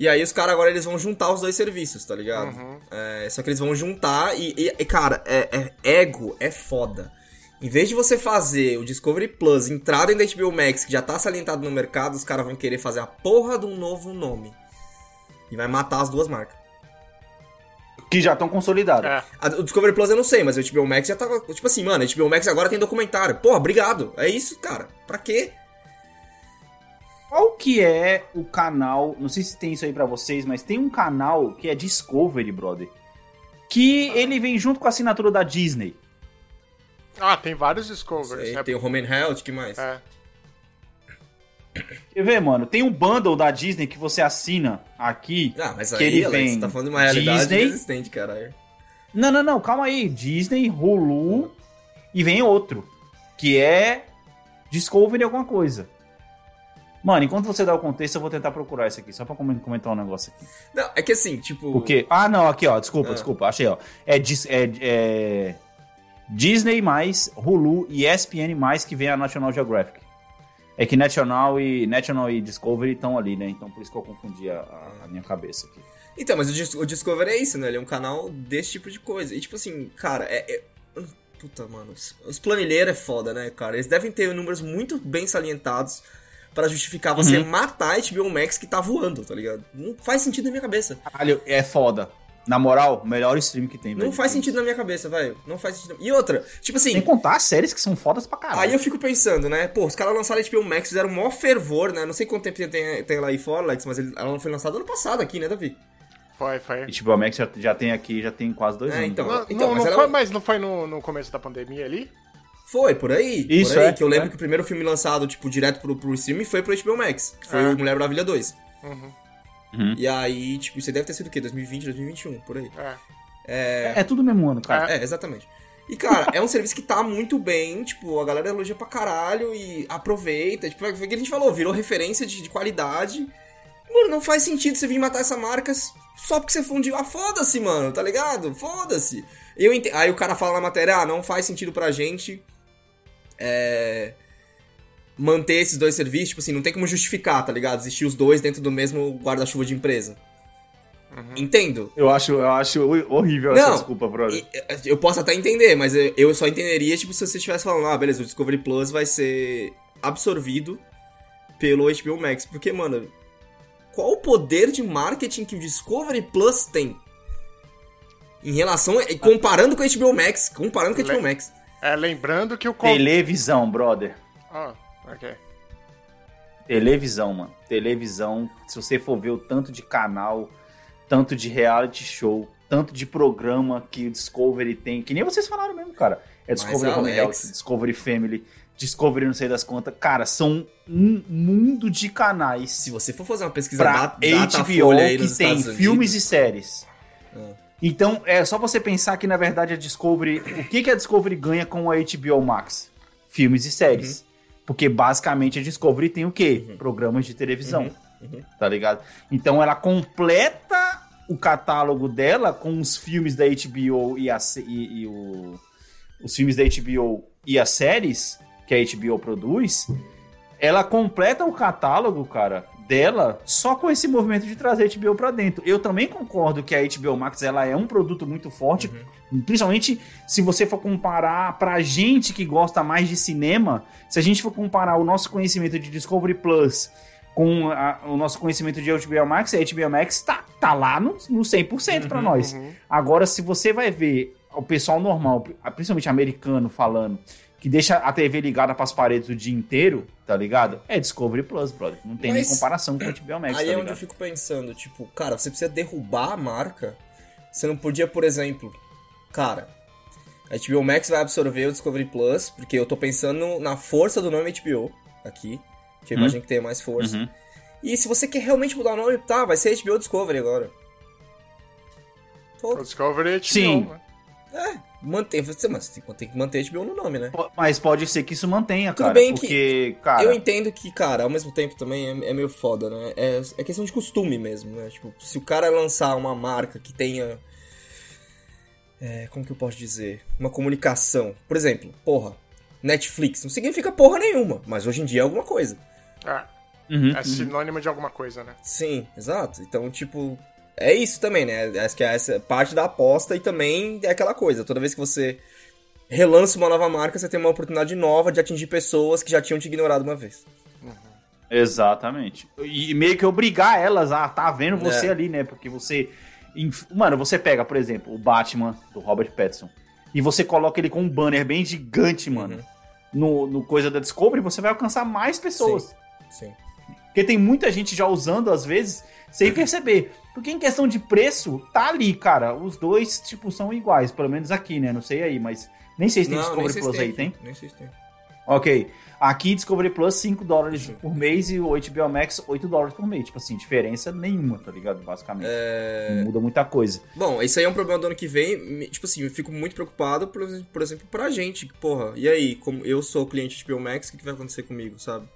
E aí os caras agora eles vão juntar os dois serviços, tá ligado? É, só que eles vão juntar e, e- e, cara, é, é- ego é foda. Em vez de você fazer o Discovery Plus entrar dentro da HBO Max, que já tá salientado no mercado, os caras vão querer fazer a porra de um novo nome. E vai matar as duas marcas. Que já estão consolidadas. É. A- o Discovery Plus eu não sei, mas o HBO Max já tava. Tipo assim, mano, HBO Max agora tem documentário. Porra, obrigado. É isso, cara. Pra quê? Qual que é o canal? Não sei se tem isso aí pra vocês, mas tem um canal que é Discovery, brother. Que ele vem junto com a assinatura da Disney. Ah, tem vários Discoveries. Aí né? tem o Home and Health, que mais? É. Quer ver, mano? Tem um bundle da Disney que você assina aqui. Ah, mas que aí, ele Alex, vem você tá falando de uma realidade Disney. inexistente, caralho. Não, não, não, calma aí. Disney, Hulu e vem outro. Que é Discovery alguma coisa. Mano, enquanto você dá o contexto, eu vou tentar procurar isso aqui, só pra comen- comentar um negócio aqui. Não, é que assim, tipo. O quê? Ah, não, aqui, ó. Desculpa, Ah. desculpa. Achei, ó. É, Dis- é- é Disney mais Hulu e ESPN mais que vem a National Geographic. É que National e, National e Discovery estão ali, né? Então por isso que eu confundi a, a- minha cabeça aqui. Então, mas o, o Discovery é isso, né? Ele é um canal desse tipo de coisa. E tipo assim, cara, é. é- Puta, mano. Os planilheiros é foda, né, cara? Eles devem ter números muito bem salientados pra justificar você Uhum. matar a HBO Max que tá voando, tá ligado? Não faz sentido na minha cabeça. Caralho, é foda. Na moral, melhor stream que tem, Não velho. faz sentido na minha cabeça, velho. Não faz sentido. E outra, tipo assim. Sem contar as séries que são fodas pra caralho. Aí eu fico pensando, né? Pô, os caras lançaram a HBO Max, fizeram o maior fervor, né? Não sei quanto tempo tem, tem, lá aí fora, Alex, mas ele- ela foi lançada ano passado aqui, né, Davi? Foi, foi. E tipo, a Max já, já tem aqui, já tem quase dois É, anos. então. Não, Então, não, mas não ela- foi, mas não foi no, no começo da pandemia ali? Foi, por aí. Isso, por aí, é, que eu lembro é. que o primeiro filme lançado, tipo, direto pro, pro streaming foi pro HBO Max, que foi É. o Mulher Maravilha 2. Uhum. Uhum. E aí, tipo, isso aí deve ter sido o quê? 2020, 2021, por aí. É. É, é tudo mesmo ano, cara. É, exatamente. E, cara, é um serviço que tá muito bem, tipo, a galera elogia pra caralho e aproveita. Tipo, é o que a gente falou, virou referência de, de qualidade. Mano, não faz sentido você vir matar essa marca só porque você fundiu. Ah, foda-se, mano, tá ligado? Foda-se. Eu ente- Aí o cara fala na matéria, ah, não faz sentido pra gente é, manter esses dois serviços. Tipo assim, não tem como justificar, tá ligado? Existir os dois dentro do mesmo guarda-chuva de empresa. Entendo. Eu acho, eu acho horrível essa Não, desculpa, brother. E, eh, Eu posso até entender, mas eu- eu só entenderia, tipo, se você estivesse falando, ah, beleza, o Discovery Plus vai ser absorvido pelo HBO Max. Porque, mano, qual o poder de marketing que o Discovery Plus tem? Em relação. Comparando com o HBO Max. Comparando com o HBO Le- Max. É, lembrando que o... Televisão, brother. Ah, ok. Televisão, mano. Televisão. Se você for ver o tanto de canal, tanto de reality show, tanto de programa que o Discovery tem, que nem vocês falaram mesmo, cara. É Discovery Home Health, Discovery Family, Discovery não sei das contas. Cara, são um mundo de canais Se você for fazer uma pesquisa pra da- HBO Datafolha aí nos que tem filmes e séries. É. Então, é só você pensar que, na verdade, a Discovery... O que, que a Discovery ganha com a HBO Max? Filmes e séries. Porque, basicamente, a Discovery tem o quê? Programas de televisão. Uhum. Tá ligado? Então, ela completa o catálogo dela com os filmes da HBO e, a, e, e o, os filmes da HBO e as séries que a HBO produz, ela completa o catálogo, cara, dela só com esse movimento de trazer a HBO pra dentro. Eu também concordo que a HBO Max ela é um produto muito forte, principalmente se você for comparar pra gente que gosta mais de cinema, se a gente for comparar o nosso conhecimento de Discovery Plus com a- o nosso conhecimento de HBO Max, a HBO Max tá, tá lá no, no 100% pra nós. Agora, se você vai ver o pessoal normal, principalmente americano falando, que deixa a TV ligada pras paredes o dia inteiro, tá ligado? É Discovery Plus, brother. Não tem Mas- nem comparação com a HBO Max, Aí tá é onde eu fico pensando, tipo, cara, você precisa derrubar a marca. Você não podia, por exemplo, cara, a HBO Max vai absorver o Discovery Plus, porque eu tô pensando na força do nome HBO aqui, que eu Hum. imagino que tenha mais força. Uhum. E se você quer realmente mudar o nome, tá, vai ser HBO Discovery agora. O Pô, Discovery HBO, Sim. né? é, mantém, você- mas tem tem que manter HBO no nome, né? Mas pode ser que isso mantenha, Tudo cara. bem que porque, cara, Eu entendo que, cara, ao mesmo tempo também é, é meio foda, né? É, é questão de costume mesmo, né? Tipo, se o cara lançar uma marca que tenha. É, como que eu posso dizer? Uma comunicação. Por exemplo, porra, Netflix. Não significa porra nenhuma, mas hoje em dia é alguma coisa. É, Uhum, é uhum. sinônimo de alguma coisa, né? Sim, exato. Então, tipo, é isso também, né? Acho que é essa parte da aposta e também é aquela coisa. Toda vez que você relança uma nova marca, você tem uma oportunidade nova de atingir pessoas que já tinham te ignorado uma vez. Exatamente. E meio que obrigar elas a tá vendo você É. ali, né? Porque você. Mano, você pega, por exemplo, o Batman do Robert Pattinson e você coloca ele com um banner bem gigante, mano, Uhum. no, no coisa da Discovery, você vai alcançar mais pessoas. Sim. Porque tem muita gente já usando, às vezes, sem perceber. Porque em questão de preço, tá ali, cara. Os dois, tipo, são iguais. Pelo menos aqui, né? Não sei aí, mas. Nem sei se tem Não, Discovery Plus se aí, tem? Nem sei se tem. Ok. Aqui, Discovery Plus, 5 dólares por mês e o HBO Max, 8 dólares por mês. Tipo assim, diferença nenhuma, tá ligado? Basicamente. É. Não muda muita coisa. Bom, isso aí é um problema do ano que vem. Tipo assim, eu fico muito preocupado, por, por exemplo, pra gente. Porra, e aí, como eu sou cliente de HBO Max, o que, que vai acontecer comigo, sabe?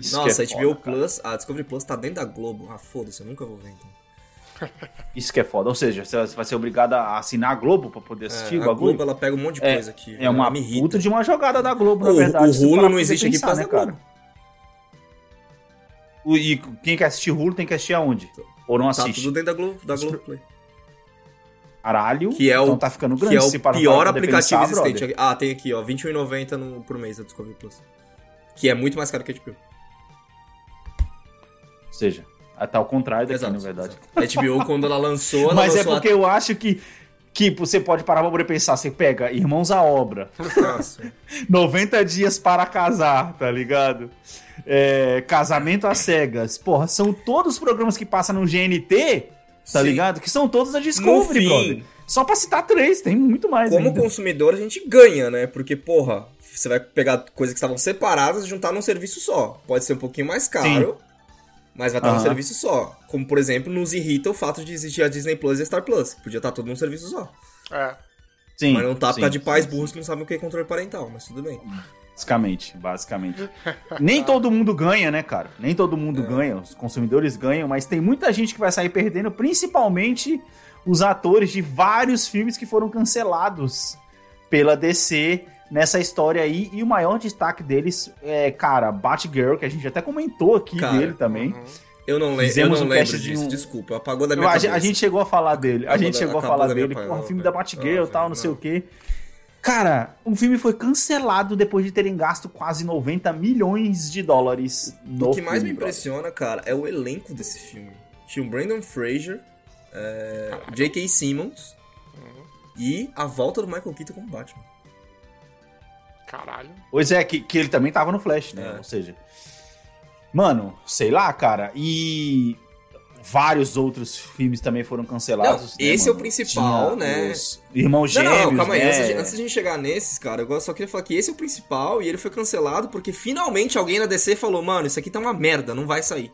Isso Nossa, que a é HBO foda, cara. Plus, a Discovery Plus tá dentro da Globo. Ah, foda-se, eu nunca vou ver então. Isso que é foda. Ou seja, você vai ser obrigado a assinar a Globo pra poder assistir É, o a bagulho. Globo, ela pega um monte de É, coisa aqui. É uma puta de uma jogada da Globo, na O, verdade. o Hulu não pra existe aqui pensar, causa da Globo. O- E quem quer assistir Hulu tem que assistir aonde? Ou não Tá assiste? tudo dentro da Globo, da Globo Play. Caralho. Que é o, então tá ficando grande. que é o pra pior aplicativo existente. brother. Ah, tem aqui, ó, R$21,90 no- por mês a Discovery Plus. Que é muito mais caro que a HBO. Ou seja, tá ao contrário daqui, Exato. na verdade. A HBO, quando ela lançou, ela Mas é lançou porque eu acho que, que você pode parar pra poder pensar. Você pega Irmãos à Obra, a... Nossa. 90 dias para casar, tá ligado? É, casamento às cegas. Porra, são todos os programas que passam no GNT, tá Sim. ligado? Que são todos da Discovery, brother. Só pra citar três, tem muito mais Como ainda. consumidor, a gente ganha, né? Porque, porra, você vai pegar coisas que estavam separadas e juntar num serviço só. Pode ser um pouquinho mais caro, mas vai estar num Aham. serviço só. Como, por exemplo, nos irrita o fato de existir a Disney Plus e a Star Plus. Podia estar tudo num serviço só. É. Sim, mas não tá por causa de pais burros que não sabem o que é controle parental, mas tudo bem. Basicamente, basicamente. Nem todo mundo ganha, né, cara? Nem todo mundo ganha, os consumidores ganham, mas tem muita gente que vai sair perdendo, principalmente os atores de vários filmes que foram cancelados pela DC nessa história aí. E o maior destaque deles é, cara, Batgirl, que a gente até comentou aqui Cara, dele também. Eu não, le eu não um lembro cast de disso, um- desculpa. Apagou da minha a, cabeça. gente- a gente chegou a falar dele. A gente da- chegou a falar dele. Porra, filme velho. da Batgirl e tal, não velho, sei não. o quê. Cara, o filme foi cancelado depois de terem gasto quase 90 milhões de dólares no O que mais filme, me impressiona, cara, é o elenco desse filme. Tinha o Brandon Fraser, é, J.K. Simmons e a volta do Michael Keaton como Batman. Caralho. Pois é, que, que ele também tava no Flash, né? É. Ou seja. Mano, sei lá, cara. E vários outros filmes também foram cancelados. Não, né, esse é o mano? principal, Tinha né? Os irmãos Não, gêmeos, não, calma aí. né? Antes, de, antes de a gente chegar nesses, cara, eu só queria falar que esse é o principal e ele foi cancelado porque finalmente alguém na DC falou, mano, isso aqui tá uma merda, não vai sair.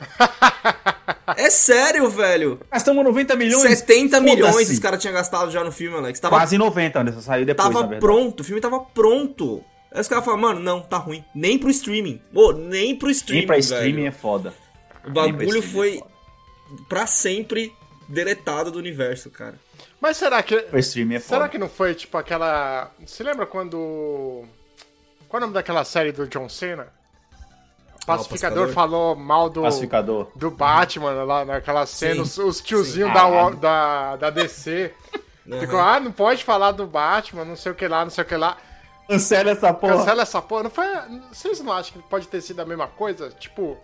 é sério, velho. Gastamos 90 milhões. 70 milhões os caras tinham gastado já no filme, Alex. Tava, Quase 90, né? Só saiu depois, tava pronto, o filme tava pronto. Aí os caras falaram, mano, não, tá ruim. Nem pro streaming. Pô, nem pro streaming, Nem pra velho. streaming é foda. O bagulho é foi foda. pra sempre deletado do universo, cara. Mas será que. Pra streaming é foda. Será que não foi tipo aquela. Você lembra quando. Qual é o nome daquela série do John Cena? O pacificador, Pacificador? falou mal do. Pacificador. Do Batman lá naquela cena, Sim, os, os tiozinhos sim. da, Caralho. da, da DC. Uhum. Ficou, ah, não pode falar do Batman, não sei o que lá, não sei o que lá. Cancela essa porra. Cancela essa porra. Não foi, vocês não acham que pode ter sido a mesma coisa? Tipo,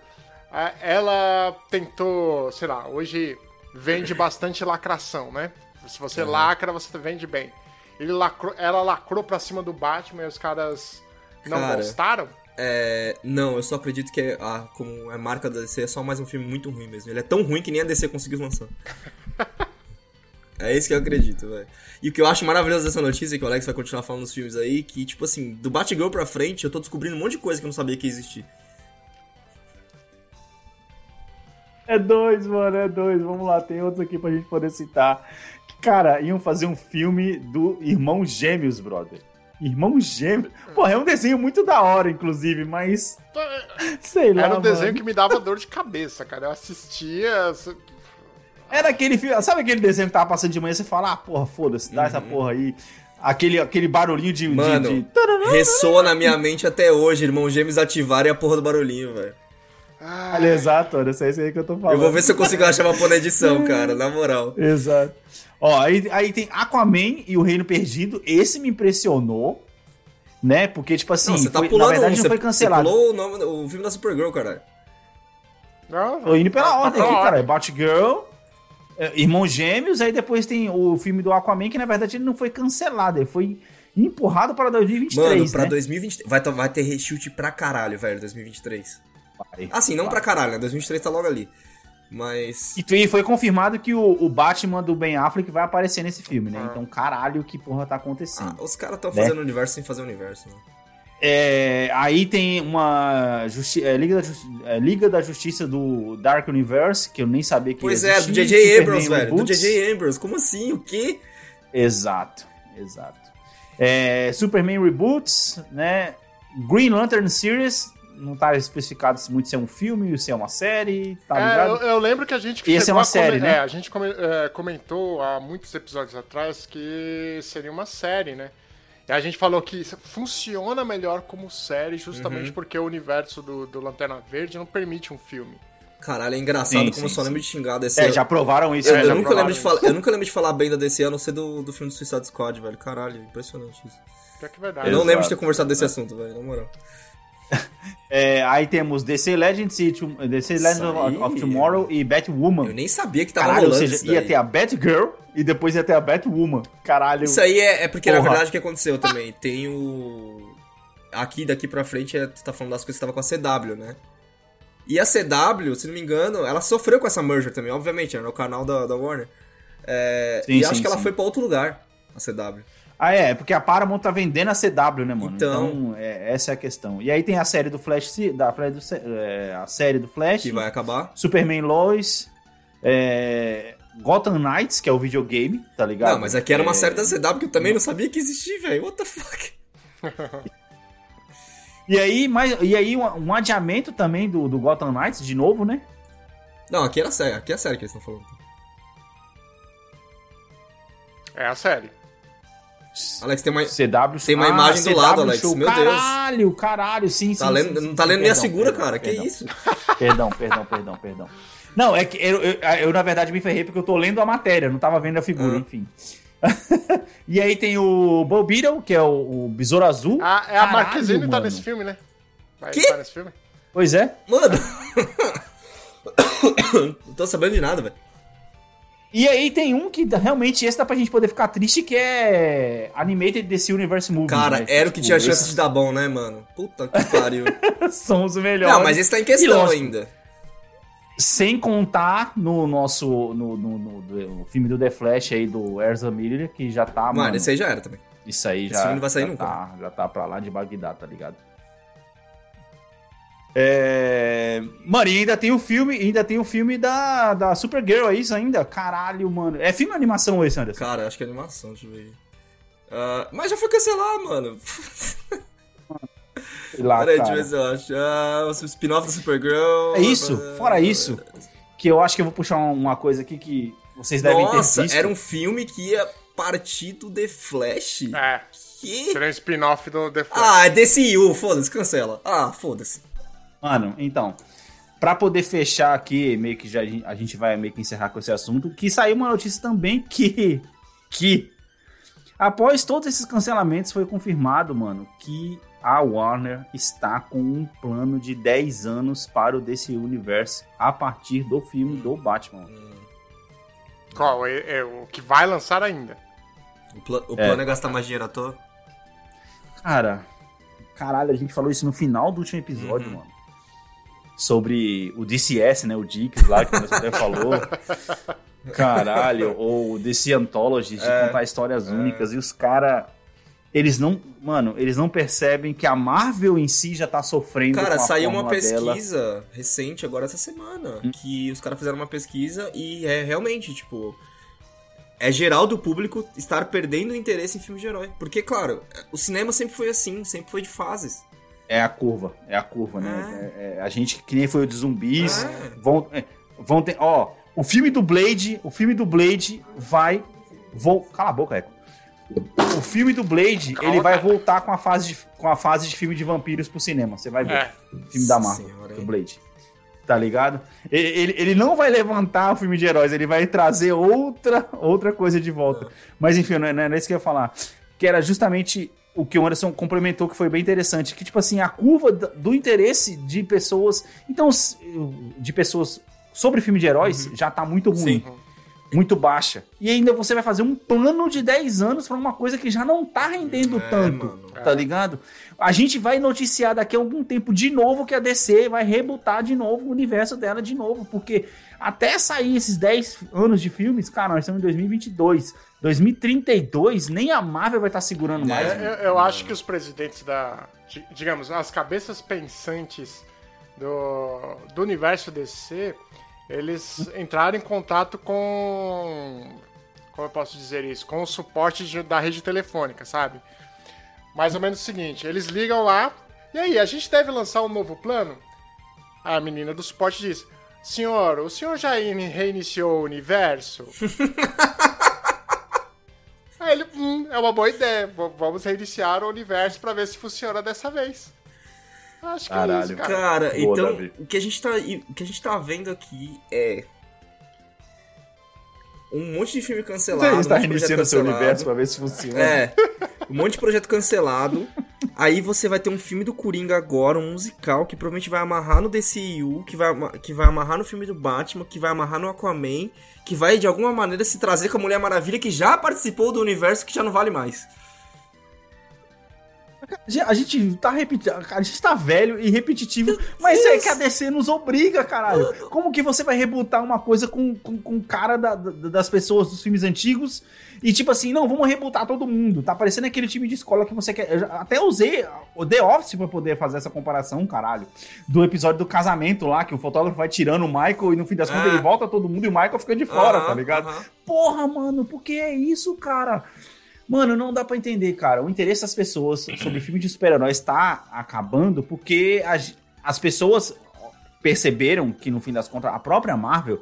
ela tentou, sei lá, hoje vende bastante lacração, né? Se você lacra, você vende bem. Ele lacrou, ela lacrou pra cima do Batman e os caras não Cara. gostaram? É, não, eu só acredito que é, ah, como é marca da DC, é só mais um filme muito ruim mesmo. Ele é tão ruim que nem a DC conseguiu lançar. é isso que eu acredito, velho. E o que eu acho maravilhoso dessa notícia, que o Alex vai continuar falando nos filmes aí, que, tipo assim, do Batgirl pra frente, eu tô descobrindo um monte de coisa que eu não sabia que existia. É dois, mano, é dois. Vamos lá, tem outros aqui pra gente poder citar. Cara, iam fazer um filme do Irmão Gêmeos, brother. Irmão Gêmeos? Porra, é um desenho muito da hora, inclusive, mas. Sei lá. Era um desenho mano. que me dava dor de cabeça, cara. Eu assistia. se- Era aquele filme. Sabe aquele desenho que tava passando de manhã e você fala, ah, porra, foda-se, dá essa porra aí. Aquele, aquele barulhinho de. de- Mano, de... ressoa na minha mente até hoje, irmão gêmeos ativarem a porra do barulhinho, velho. Olha, exato, olha, é isso aí que eu tô falando. Eu vou ver se eu consigo achar uma porra na edição, cara, na moral. Exato. Ó, aí, aí tem Aquaman e o Reino Perdido. Esse me impressionou, né? Porque, tipo assim, não, você tá foi- pulando na verdade um, não você, foi cancelado. Você pulou o, nome, o filme da Supergirl, caralho. Não, Tô indo pela tá ordem aqui, pela cara. É Batgirl, é, Irmãos Gêmeos, aí depois tem o filme do Aquaman, que na verdade ele não foi cancelado, ele foi empurrado para 2023, Mano, pra né? 2023. Vai, vai ter reshoot pra caralho, velho, 2023. Vai, Assim, não vai. pra caralho, né? 2023 tá logo ali. Mas. E foi- foi confirmado que o, o Batman do Ben Affleck vai aparecer nesse filme, né? Ah. Então, caralho, que porra tá Ah, acontecendo. os caras tão Né? fazendo universo sem fazer universo, né? É, aí tem uma justi- é, Liga, da Justi- é, Liga da Justiça do Dark Universe, que eu nem sabia que Pois ia é, do J.J. Abrams, velho. Do. J.J. Abrams. Como assim? O quê? Exato, exato. É, Superman Reboots, né? Green Lantern Series, não tá especificado se muito se é um filme, se é uma série, tá É, ligado? eu, eu lembro que a gente Ia ser chegou uma série, né? É, a gente come- é, comentou há muitos episódios atrás que seria uma série, né? E a gente falou que funciona melhor como série Uhum. justamente porque o universo do, do Lanterna Verde não permite um filme. Caralho, é engraçado Sim, como eu sim, só sim. lembro de xingar desse É, ano. já provaram isso. Eu, né? eu nunca provaram lembro de falar, eu nunca lembro de falar bem da DC, a não ser do, do filme do Suicide Squad, velho. Caralho, impressionante isso. Pior que é verdade. Eu não Exato. lembro de ter conversado desse assunto, velho, na moral. É, aí temos DC Legends, e DC Legends of, of Tomorrow e Batwoman. Eu nem sabia que tava Caralho, ou rolando seja, isso ia ter a Batgirl e depois ia ter a Batwoman. Caralho. Isso aí é, é porque, na Porra. verdade, o que aconteceu também? Tem o... Aqui, daqui pra frente, é, tu tá falando das coisas que tava com a CW, né? E a CW, se não me engano, ela sofreu com essa merger também, obviamente, né? No canal da, da Warner. É, Sim, e sim, acho que ela sim. foi pra outro lugar, a CW. Ah, é, porque a Paramount tá vendendo a CW, né, mano? Então. Então, é, essa é a questão. E aí tem a série do Flash, da, Flash do, é, a série do Flash, Que vai acabar. Superman Lois, é, Gotham Knights, que é o videogame, tá ligado? Não, mas aqui era uma É, série da CW que eu também não sabia que existia, velho. What the fuck? E aí, mais, e aí um, um adiamento também do, do Gotham Knights, de novo, né? Não, aqui era série, aqui é série que eles estão falando. É a série. Alex, tem uma. CW Tem uma Ah, imagem do CW lado, Alex, Show. meu Deus. Caralho, caralho, sim, sim. Tá lendo, sim, sim, não tá sim, lendo nem a segura, perdão, cara. perdão. Que isso? Perdão, perdão, perdão, perdão. Não, é que eu, eu, eu, na verdade me ferrei porque eu tô lendo a matéria, não tava vendo a figura, Ah. enfim. e aí tem o Bo Beetle, que é o, o Besouro Azul. Ah, é a Caralho, Marquezine tá mano. nesse filme, né? Vai Que? estar nesse filme? Pois é. Mano! não tô sabendo de nada, velho. E aí tem um que realmente esse dá pra gente poder ficar triste, que é Animated DC Universe Movies. Cara, né? era o que Tipo, tinha chance esses de dar bom, né, mano? Puta que pariu. São os melhores. não, mas esse tá em questão lógico, ainda. Sem contar no nosso. No, no, no- no filme do The Flash aí, do Ezra Miller, que já tá. Mano, esse aí já era também. Isso aí Esse já, filme não vai sair nunca. Tá, já tá pra lá de Bagdá, tá ligado? É... Mano, e ainda tem o filme, ainda tem o filme da, da Supergirl, é isso ainda? Caralho, mano. É filme ou animação esse, Anderson? Cara, acho que é animação, deixa eu ver. Ah, mas já foi cancelado, mano. Sei lá, Peraí, deixa cara. eu ver se eu acho. Ah, o spin-off da Supergirl. É isso, fora isso, que eu acho que eu vou puxar uma coisa aqui que vocês devem Nossa, ter visto. era um filme que ia partir do The Flash? É, Que? seria um spin-off do The Flash. Ah, é DCU, foda-se, cancela. Ah, foda-se. Mano, então, pra poder fechar aqui, meio que já a gente vai meio que encerrar com esse assunto, que saiu uma notícia também que que após todos esses cancelamentos foi confirmado, mano, que a Warner está com um plano de 10 anos para o DC Universe a partir do filme do Batman. Qual? É, é o que vai lançar ainda. O, pla- o plano é gastar mais dinheiro à toa? Cara, caralho, a gente falou isso no final do último episódio, mano. Sobre o DCS, né? O Dix lá, que você até falou. Caralho, ou o DC Anthology, de contar histórias únicas. E os caras, eles não. Mano, eles não percebem que a Marvel em si já tá sofrendo. Cara, com a saiu uma fórmula dela. pesquisa recente agora essa semana. Hum. Que os caras fizeram uma pesquisa e é realmente, tipo. É geral do público estar perdendo interesse em filme de herói. Porque, claro, o cinema sempre foi assim, sempre foi de fases. É a curva, é a curva, né? É- é- a gente, que nem foi o de zumbis, É. vão, é, vão ter. Ó, o filme do Blade, o filme do Blade vai. Vou, cala a boca, Eco. O filme do Blade, Calma, ele vai cara. voltar com a, fase de, com a fase de filme de vampiros pro cinema. Você vai ver. É. filme da Marvel, Senhora, do? Blade. Tá ligado? Ele, ele, ele não vai levantar o filme de heróis, ele vai trazer outra, outra coisa de volta. Mas enfim, não é, não é isso que eu ia falar. Que era justamente o que o Anderson complementou, que foi bem interessante. Que, tipo assim, a curva do interesse de pessoas. Então, de pessoas sobre filme de heróis já tá muito ruim. Sim. Muito baixa. E ainda você vai fazer um plano de 10 anos pra uma coisa que já não tá rendendo É, tanto. mano. Tá ligado? A gente vai noticiar daqui a algum tempo de novo que a DC vai rebutar de novo o universo dela de novo. Porque até sair esses 10 anos de filmes, cara, nós estamos em 2022. 2032, nem a Marvel vai estar segurando mais. É, eu, eu acho que os presidentes da. di- Digamos, as cabeças pensantes do, do universo DC, eles entraram em contato com. Como eu posso dizer isso? Com o suporte de- da rede telefônica, sabe? Mais ou menos o seguinte: eles ligam lá, e aí, a gente deve lançar um novo plano? A menina do suporte diz: Senhor, o senhor já in- reiniciou o universo? Aí ele, hum, é É uma boa ideia. V- Vamos reiniciar o universo pra ver se funciona dessa vez. Acho que é Caralho. isso, cara. Cara, Boa, então, Davi. o que, a gente tá, o que a gente tá vendo aqui é. Um monte de filme cancelado. Você está um monte de projeto reiniciando seu universo pra ver se funciona. É. Um monte de projeto cancelado. Aí você vai ter um filme do Coringa agora, um musical, que provavelmente vai amarrar no DCU, que vai, que vai amarrar no filme do Batman, que vai amarrar no Aquaman, que vai de alguma maneira se trazer com a Mulher Maravilha, que já participou do universo que já não vale mais. A gente tá repetindo, a gente tá velho e repetitivo, mas é que a DC nos obriga, caralho. Como que você vai rebutar uma coisa com, com, com cara da- da- das pessoas dos filmes antigos e tipo assim, não, vamos rebutar todo mundo. Tá parecendo aquele time de escola que você quer. Eu até usei o The Office pra poder fazer essa comparação, caralho. Do episódio do casamento lá, que o fotógrafo vai tirando o Michael e no fim das contas ele volta todo mundo e o Michael fica de fora, tá ligado? Porra, mano, por que é isso, cara? Mano, não dá pra entender, cara. O interesse das pessoas sobre filme de super-heróis tá acabando porque as, as pessoas perceberam que, no fim das contas, a própria Marvel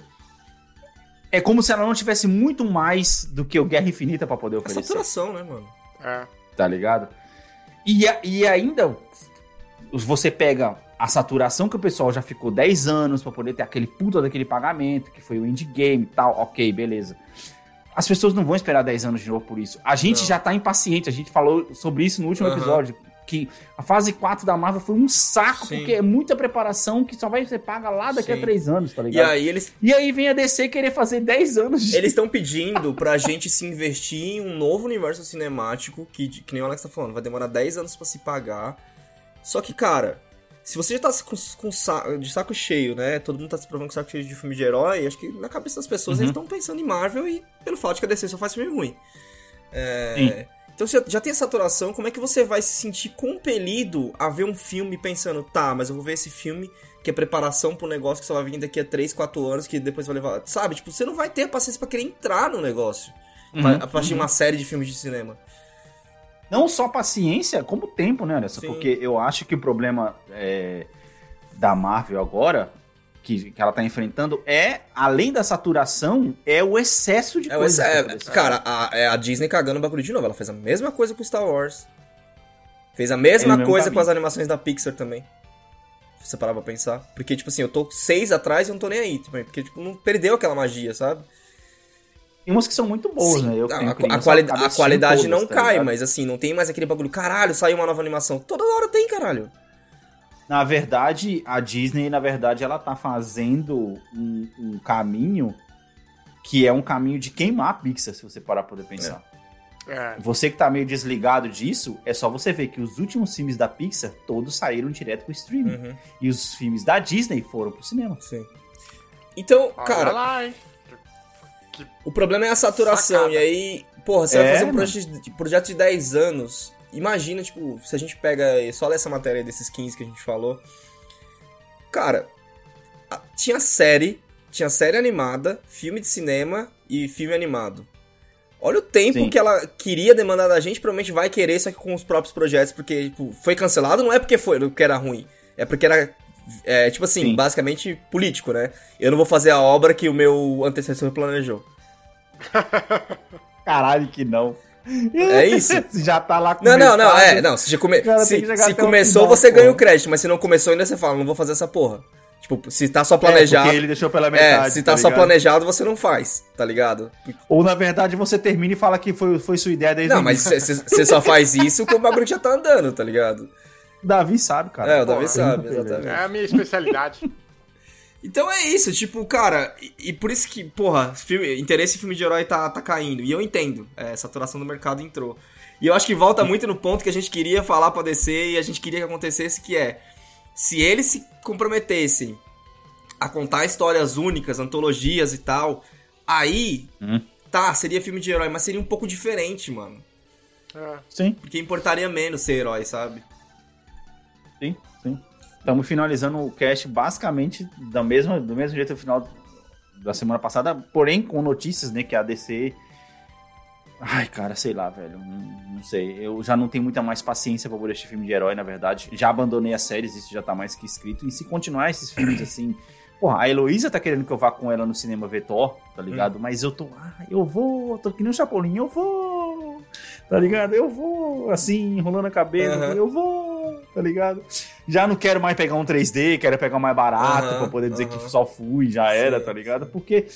é como se ela não tivesse muito mais do que o Guerra Infinita pra poder É oferecer. saturação, né, mano? É. Tá ligado? E, a- e ainda você pega a saturação que o pessoal já ficou 10 anos pra poder ter aquele puta daquele pagamento, que foi o endgame e tal, ok, beleza. As pessoas não vão esperar 10 anos de novo por isso. A gente Não. já tá impaciente, a gente falou sobre isso no último Aham. episódio, que a fase 4 da Marvel foi um saco, Sim. porque é muita preparação que só vai ser paga lá daqui a Sim. 3 anos, tá E ligado? aí eles E aí vem a DC querer fazer 10 anos de... eles estão pedindo pra gente se investir em um novo universo cinemático, que, que nem o Alex tá falando, vai demorar 10 anos pra se pagar. Só que, cara, se você já tá com, com sa- de saco cheio, né? Todo mundo tá se provando com saco cheio de filme de herói, acho que na cabeça das pessoas Uhum. eles estão pensando em Marvel e pelo fato de que a DC só faz filme ruim. É. Então você já tem essa saturação, como é que você vai se sentir compelido a ver um filme pensando, tá, mas eu vou ver esse filme que é preparação pro negócio que só vai vir daqui a 3, 4 anos, que depois vai levar. Sabe? Tipo, você não vai ter a paciência pra querer entrar no negócio. Uhum, A partir de uma série de filmes de cinema. Não só paciência, como tempo, né, Anderson? Sim. Porque eu acho que o problema é, da Marvel agora, que, que ela tá enfrentando, é, além da saturação, é o excesso de É, coisas. é, cara, a, é a Disney cagando o bagulho de novo. Ela fez a mesma coisa com Star Wars. Fez a mesma coisa caminho. com as animações da Pixar também. Se você parar pra pensar. Porque, tipo assim, eu tô seis atrás e eu não tô nem aí. Também, porque, tipo, não perdeu aquela magia, sabe? Tem umas que são muito boas, Sim, né? Eu a, tenho a, quali- a qualidade todas, não tá cai, ligado? mas assim, não tem mais aquele bagulho. Caralho, saiu uma nova animação. Toda hora tem, caralho. Na verdade, a Disney, na verdade, ela tá fazendo um, um caminho que é um caminho de queimar a Pixar, se você parar pra poder pensar. É. Você que tá meio desligado disso, é só você ver que os últimos filmes da Pixar todos saíram direto pro streaming. Uhum, E os filmes da Disney foram pro cinema. sim. Então, Olha cara, lá, hein? O problema é a saturação. Sacada. E aí, porra, você É, vai fazer um projeto de, projeto de 10 anos. Imagina, tipo, se a gente pega só essa matéria aí desses 15 que a gente falou. Cara, a- tinha série, tinha série animada, filme de cinema e filme animado. Olha o tempo Sim. que ela queria demandar da gente, provavelmente vai querer, só que com os próprios projetos, porque tipo, foi cancelado, não é porque foi, porque era ruim. É porque era, é, tipo assim, Sim. basicamente político, né? Eu não vou fazer a obra que o meu antecessor planejou. Caralho, que não. É isso? Você já tá lá com Não, não, não, é, não, se, come... Se, se começou, final, você ganha o porra. crédito, mas se não começou ainda, você fala, não vou fazer essa porra. Tipo, se tá só É, planejado. porque ele deixou pela É, metade. se tá, só ligado? planejado, você não faz, tá ligado? Ou na verdade você termina e fala que foi, foi sua ideia desde Não, mas você só faz isso porque o bagulho já tá andando, tá ligado? O Davi sabe, cara. É, o Davi Porra, sabe, exatamente. É a minha especialidade. Então é isso, tipo, cara, e, e por isso que, porra, filme, interesse em filme de herói tá, tá caindo. E eu entendo, é, saturação do mercado entrou. E eu acho que volta muito no ponto que a gente queria falar pra DC e a gente queria que acontecesse, que é, se eles se comprometessem a contar histórias únicas, antologias e tal, aí, Hum. tá, seria filme de herói, mas seria um pouco diferente, mano. É. Sim, Porque importaria menos ser herói, sabe? Sim, sim. Estamos finalizando o cast basicamente da mesma, do mesmo jeito no final da semana passada, porém com notícias, né, que a DC... Ai, cara, sei lá, velho, não, não sei. Eu já não tenho muita mais paciência pra poder assistir filme de herói, na verdade. Já abandonei as séries, isso já tá mais que escrito. E se continuar esses filmes assim... Porra, a Heloísa tá querendo que eu vá com ela no cinema ver Thor, tá ligado? Mas eu tô... Ah, eu vou, tô que nem um chapolinho, eu vou... Tá ligado? Eu vou, assim, enrolando a cabeça, Aham. eu vou, tá ligado? Já não quero mais pegar um 3D, quero pegar o mais barato Aham, pra poder dizer aham. que só fui, já era, Sim. tá ligado? Porque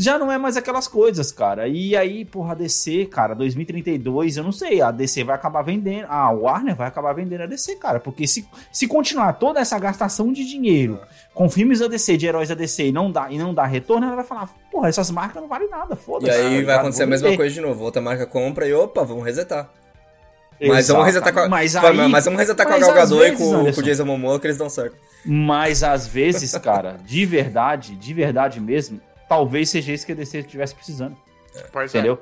já não é mais aquelas coisas, cara. E aí, porra, a DC, cara, 2032, eu não sei, a DC vai acabar vendendo, a Warner vai acabar vendendo a DC, cara, porque se, se continuar toda essa gastação de dinheiro com filmes da DC, de heróis da DC e não dá, e não dá retorno, ela vai falar, porra, essas marcas não valem nada, E foda-se. aí tá vai acontecer a mesma coisa de novo. Outra marca compra e opa, vamos resetar. Mas Exato. vamos resetar com a, mas, aí, mas vamos resetar com a mas Gal às Gadot e com, com o Jason Momoa que eles dão certo. Mas às vezes, cara, de verdade, de verdade mesmo, talvez seja isso que a DC estivesse precisando. Pois é. Entendeu?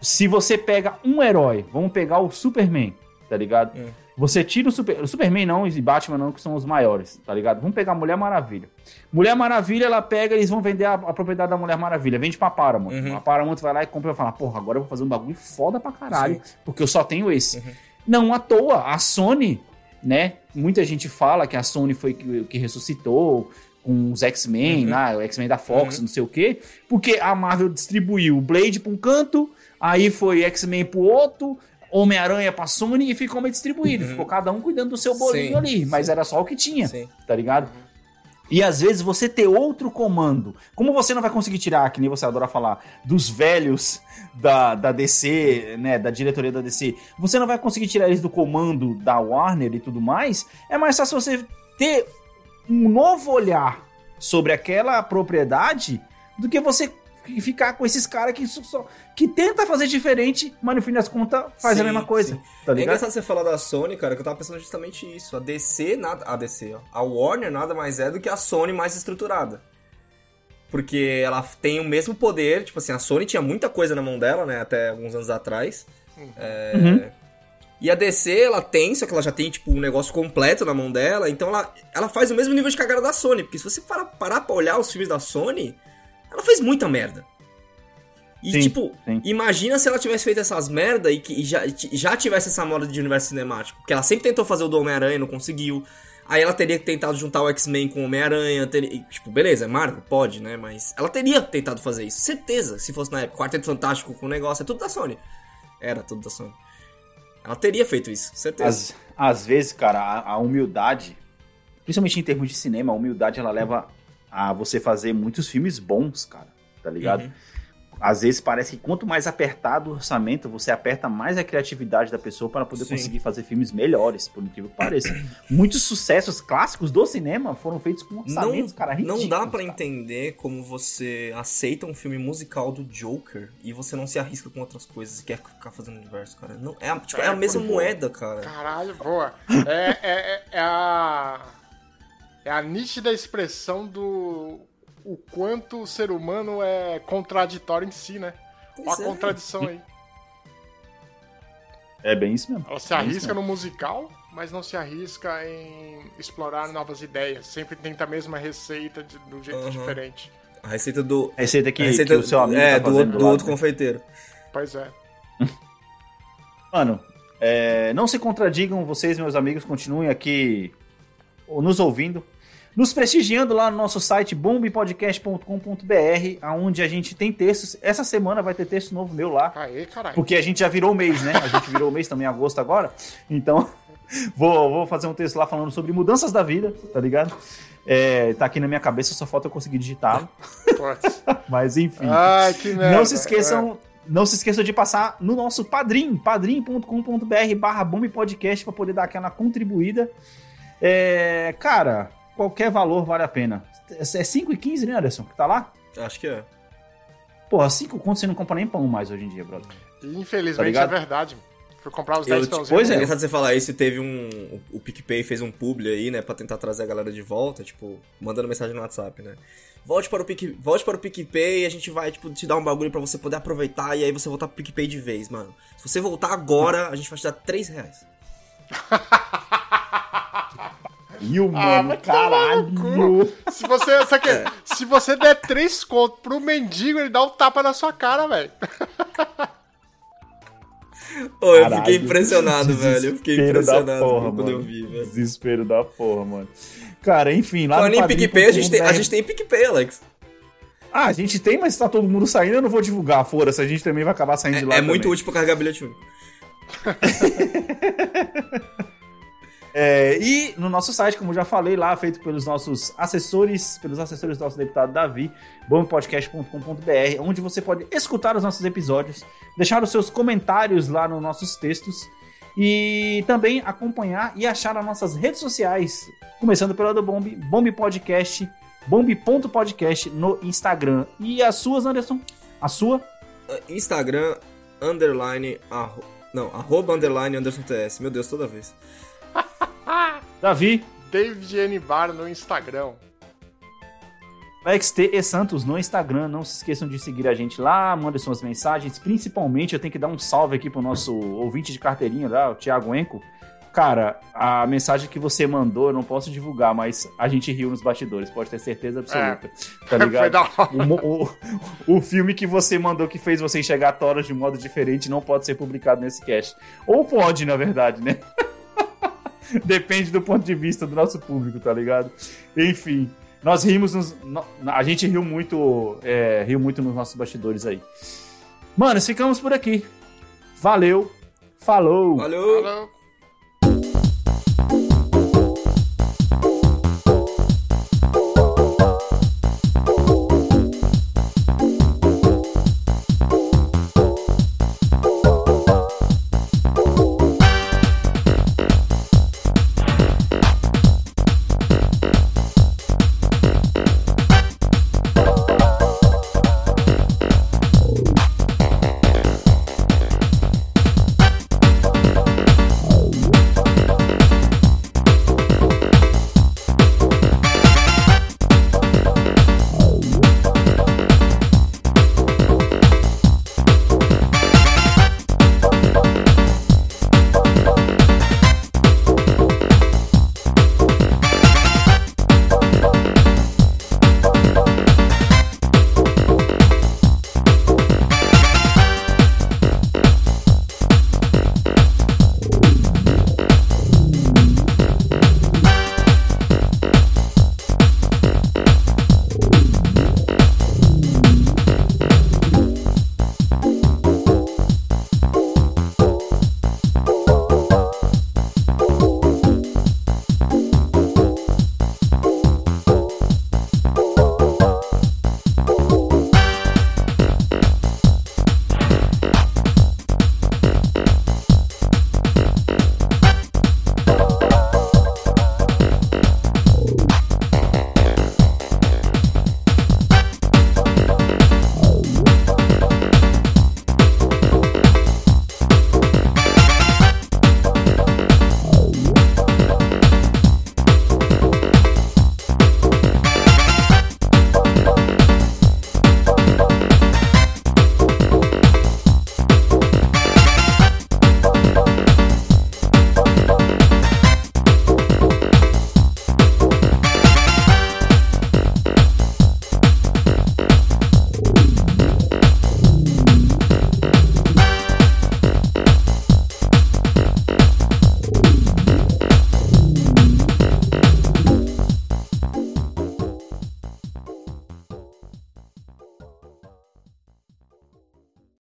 Se você pega um herói, vamos pegar o Superman, tá ligado? Hum. Você tira o, Super, o Superman não e Batman não, que são os maiores, tá ligado? Vamos pegar a Mulher Maravilha. Mulher Maravilha, ela pega, eles vão vender a, a propriedade da Mulher Maravilha, vende pra Paramount. Uhum. A Paramount vai lá e compra e vai falar, porra, agora eu vou fazer um bagulho foda pra caralho, porque eu só tenho esse. Uhum. Não à toa, a Sony, né? Muita gente fala que a Sony foi que, que ressuscitou com os X-Men, Uhum. né? O X-Men da Fox, Uhum. não sei o quê, porque a Marvel distribuiu o Blade pra um canto, aí foi X-Men pro outro, Homem-Aranha pra Sony e ficou meio distribuído. Uhum. Ficou cada um cuidando do seu bolinho Sim, ali, mas sim. era só o que tinha, Sim. tá ligado? E às vezes você ter outro comando, como você não vai conseguir tirar, que nem você adora falar, dos velhos da, da DC, né, da diretoria da DC, você não vai conseguir tirar eles do comando da Warner e tudo mais, é mais fácil você ter um novo olhar sobre aquela propriedade do que você ficar com esses caras que, só- que tenta fazer diferente, mas no fim das contas faz Sim, a mesma coisa, tá É ligado? engraçado você falar da Sony, cara, que eu tava pensando justamente isso. A DC, nada. A DC, ó. A Warner nada mais é do que a Sony mais estruturada. Porque ela tem o mesmo poder, tipo assim, a Sony tinha muita coisa na mão dela, né, até alguns anos atrás. É, Uhum. E a DC, ela tem, só que ela já tem, tipo, um negócio completo na mão dela, então ela, ela faz o mesmo nível de cagada da Sony, porque se você parar, parar pra olhar os filmes da Sony, ela fez muita merda. E, Sim, tipo, sim. imagina se ela tivesse feito essas merda e que e já, já tivesse essa moda de universo cinemático. Porque ela sempre tentou fazer o do Homem-Aranha e não conseguiu. Aí ela teria tentado juntar o X-Men com o Homem-Aranha. e, Tipo, beleza, é Marvel? Pode, né? Mas ela teria tentado fazer isso. Certeza. Se fosse na época. Quarteto Fantástico com o negócio. É tudo da Sony. Era tudo da Sony. Ela teria feito isso. Certeza. Às, às vezes, cara, a, a humildade, principalmente em termos de cinema, a humildade ela leva a você fazer muitos filmes bons, cara, tá ligado? Uhum. Às vezes parece que quanto mais apertado o orçamento, você aperta mais a criatividade da pessoa para poder Sim. conseguir fazer filmes melhores, por incrível que pareça. Muitos sucessos clássicos do cinema foram feitos com orçamentos, cara, ridículos. não dá pra cara. entender como você aceita um filme musical do Joker e você não se arrisca com outras coisas e quer ficar fazendo universo, cara. Não, é, a- tipo, é a É, mesma moeda, cara. Caralho, boa. É, é, é, é a. É a nítida expressão do. O quanto o ser humano é contraditório em si, né? Olha Pois a é. contradição aí. É bem isso mesmo. Ela se É arrisca no musical, mas não se arrisca em explorar novas ideias. Sempre tenta a mesma receita de, do jeito Aham. diferente. A receita do. A receita que, a receita que o seu amigo É, tá do, fazendo do lá, outro né? confeiteiro. Pois é. Mano, é, não se contradigam, vocês, meus amigos, continuem aqui nos ouvindo, nos prestigiando lá no nosso site bombpodcast.com.br, onde a gente tem textos. Essa semana vai ter texto novo meu lá, Aê, caralho. porque a gente já virou o mês, né? A gente virou o mês também em agosto agora. Então, vou, vou fazer um texto lá falando sobre mudanças da vida, tá ligado? É, tá aqui na minha cabeça, só falta eu conseguir digitá-lo. Mas enfim. Ai, que merda. Não se esqueçam, não se esqueçam de passar no nosso Padrim, padrim.com.br barra Bombe Podcast para poder dar aquela contribuída. É, cara, qualquer valor vale a pena. É 5 e 15, né, Anderson? Que tá lá? Acho que é. Porra, 5 contos você não compra nem pão mais hoje em dia, brother. E Tá infelizmente é verdade. Fui comprar os Eu, 10 tipo, pãozinhos. pois É é. engraçado você falar isso, teve um. O, PicPay fez um publi aí, né, pra tentar trazer a galera de volta, tipo, mandando mensagem no WhatsApp, né? Volte para o, Pic, volte para o PicPay e a gente vai, tipo, te dar um bagulho pra você poder aproveitar e aí você voltar pro PicPay de vez, mano. Se você voltar agora, a gente vai te dar 3 reais. E o Ah, mano, no caralho. Se você, sabe que, É. se você der 3 contos pro mendigo, ele dá um tapa na sua cara, velho. Ô, eu Caralho. fiquei impressionado, velho. Eu fiquei impressionado porra, quando eu vi, velho. Desespero da porra, mano. Cara, enfim, lá Falando no em PicPay, a gente, tem, a gente tem PicPay, Alex. Ah, a gente tem, mas tá todo mundo saindo, eu não vou divulgar. Fora-se, a gente também vai acabar saindo de lá. É, é muito também. útil pra carregar bilhete único. É, e no nosso site, como já falei lá, feito pelos nossos assessores, pelos assessores do nosso deputado Davi, bombpodcast.com.br, onde você pode escutar os nossos episódios, deixar os seus comentários lá nos nossos textos e também acompanhar e achar nas nossas redes sociais, começando pela do Bomb, Bomb Podcast, bomb.podcast no Instagram. E as suas, Anderson? A sua? Instagram, underline, arro... não, arroba, underline, Anderson TS. Meu Deus, toda vez. Davi? David N. Bar no Instagram. XT e Santos no Instagram. Não se esqueçam de seguir a gente lá, mandem suas mensagens. Principalmente, eu tenho que dar um salve aqui pro nosso ouvinte de carteirinha lá, o Thiago Enco. Cara, a mensagem que você mandou, eu não posso divulgar, mas a gente riu nos bastidores, pode ter certeza absoluta. Tá Foi ligado? da hora. O, o, o filme que você mandou que fez você enxergar Toras de um modo diferente não pode ser publicado nesse cast. Ou pode, na verdade, né? Depende do ponto de vista do nosso público, tá ligado? Enfim, nós rimos nos, no- a gente riu muito, é, riu muito nos nossos bastidores aí. Manos, ficamos por aqui. Valeu. Falou. Valeu! Falou.